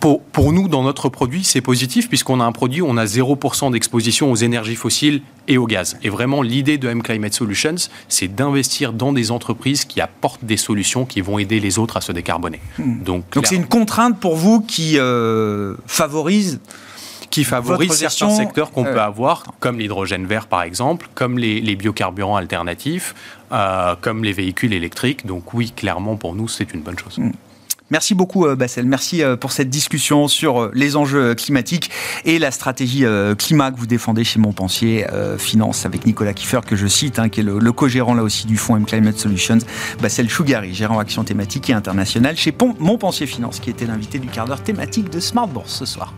Pour, pour, nous, dans notre produit, c'est positif puisqu'on a un produit où on a 0% d'exposition aux énergies fossiles et au gaz. Et vraiment, l'idée de M Climate Solutions, c'est d'investir dans des entreprises qui apportent des solutions qui vont aider les autres à se décarboner. Hmm. Donc, c'est une contrainte pour vous qui euh, favorise qui favorise certains secteurs qu'on peut avoir, comme l'hydrogène vert par exemple, comme les, biocarburants alternatifs, euh, comme les véhicules électriques. Donc oui, clairement pour nous, c'est une bonne chose. Hmm. Merci beaucoup Bassel, merci pour cette discussion sur les enjeux climatiques et la stratégie climat que vous défendez chez Montpensier Finance avec Nicolas Kiffer que je cite, hein, qui est le, co-gérant là aussi du fonds M Climate Solutions, Bassel Chougari, gérant action thématique et internationale chez Montpensier Finance, qui était l'invité du quart d'heure thématique de Smart Bourse ce soir.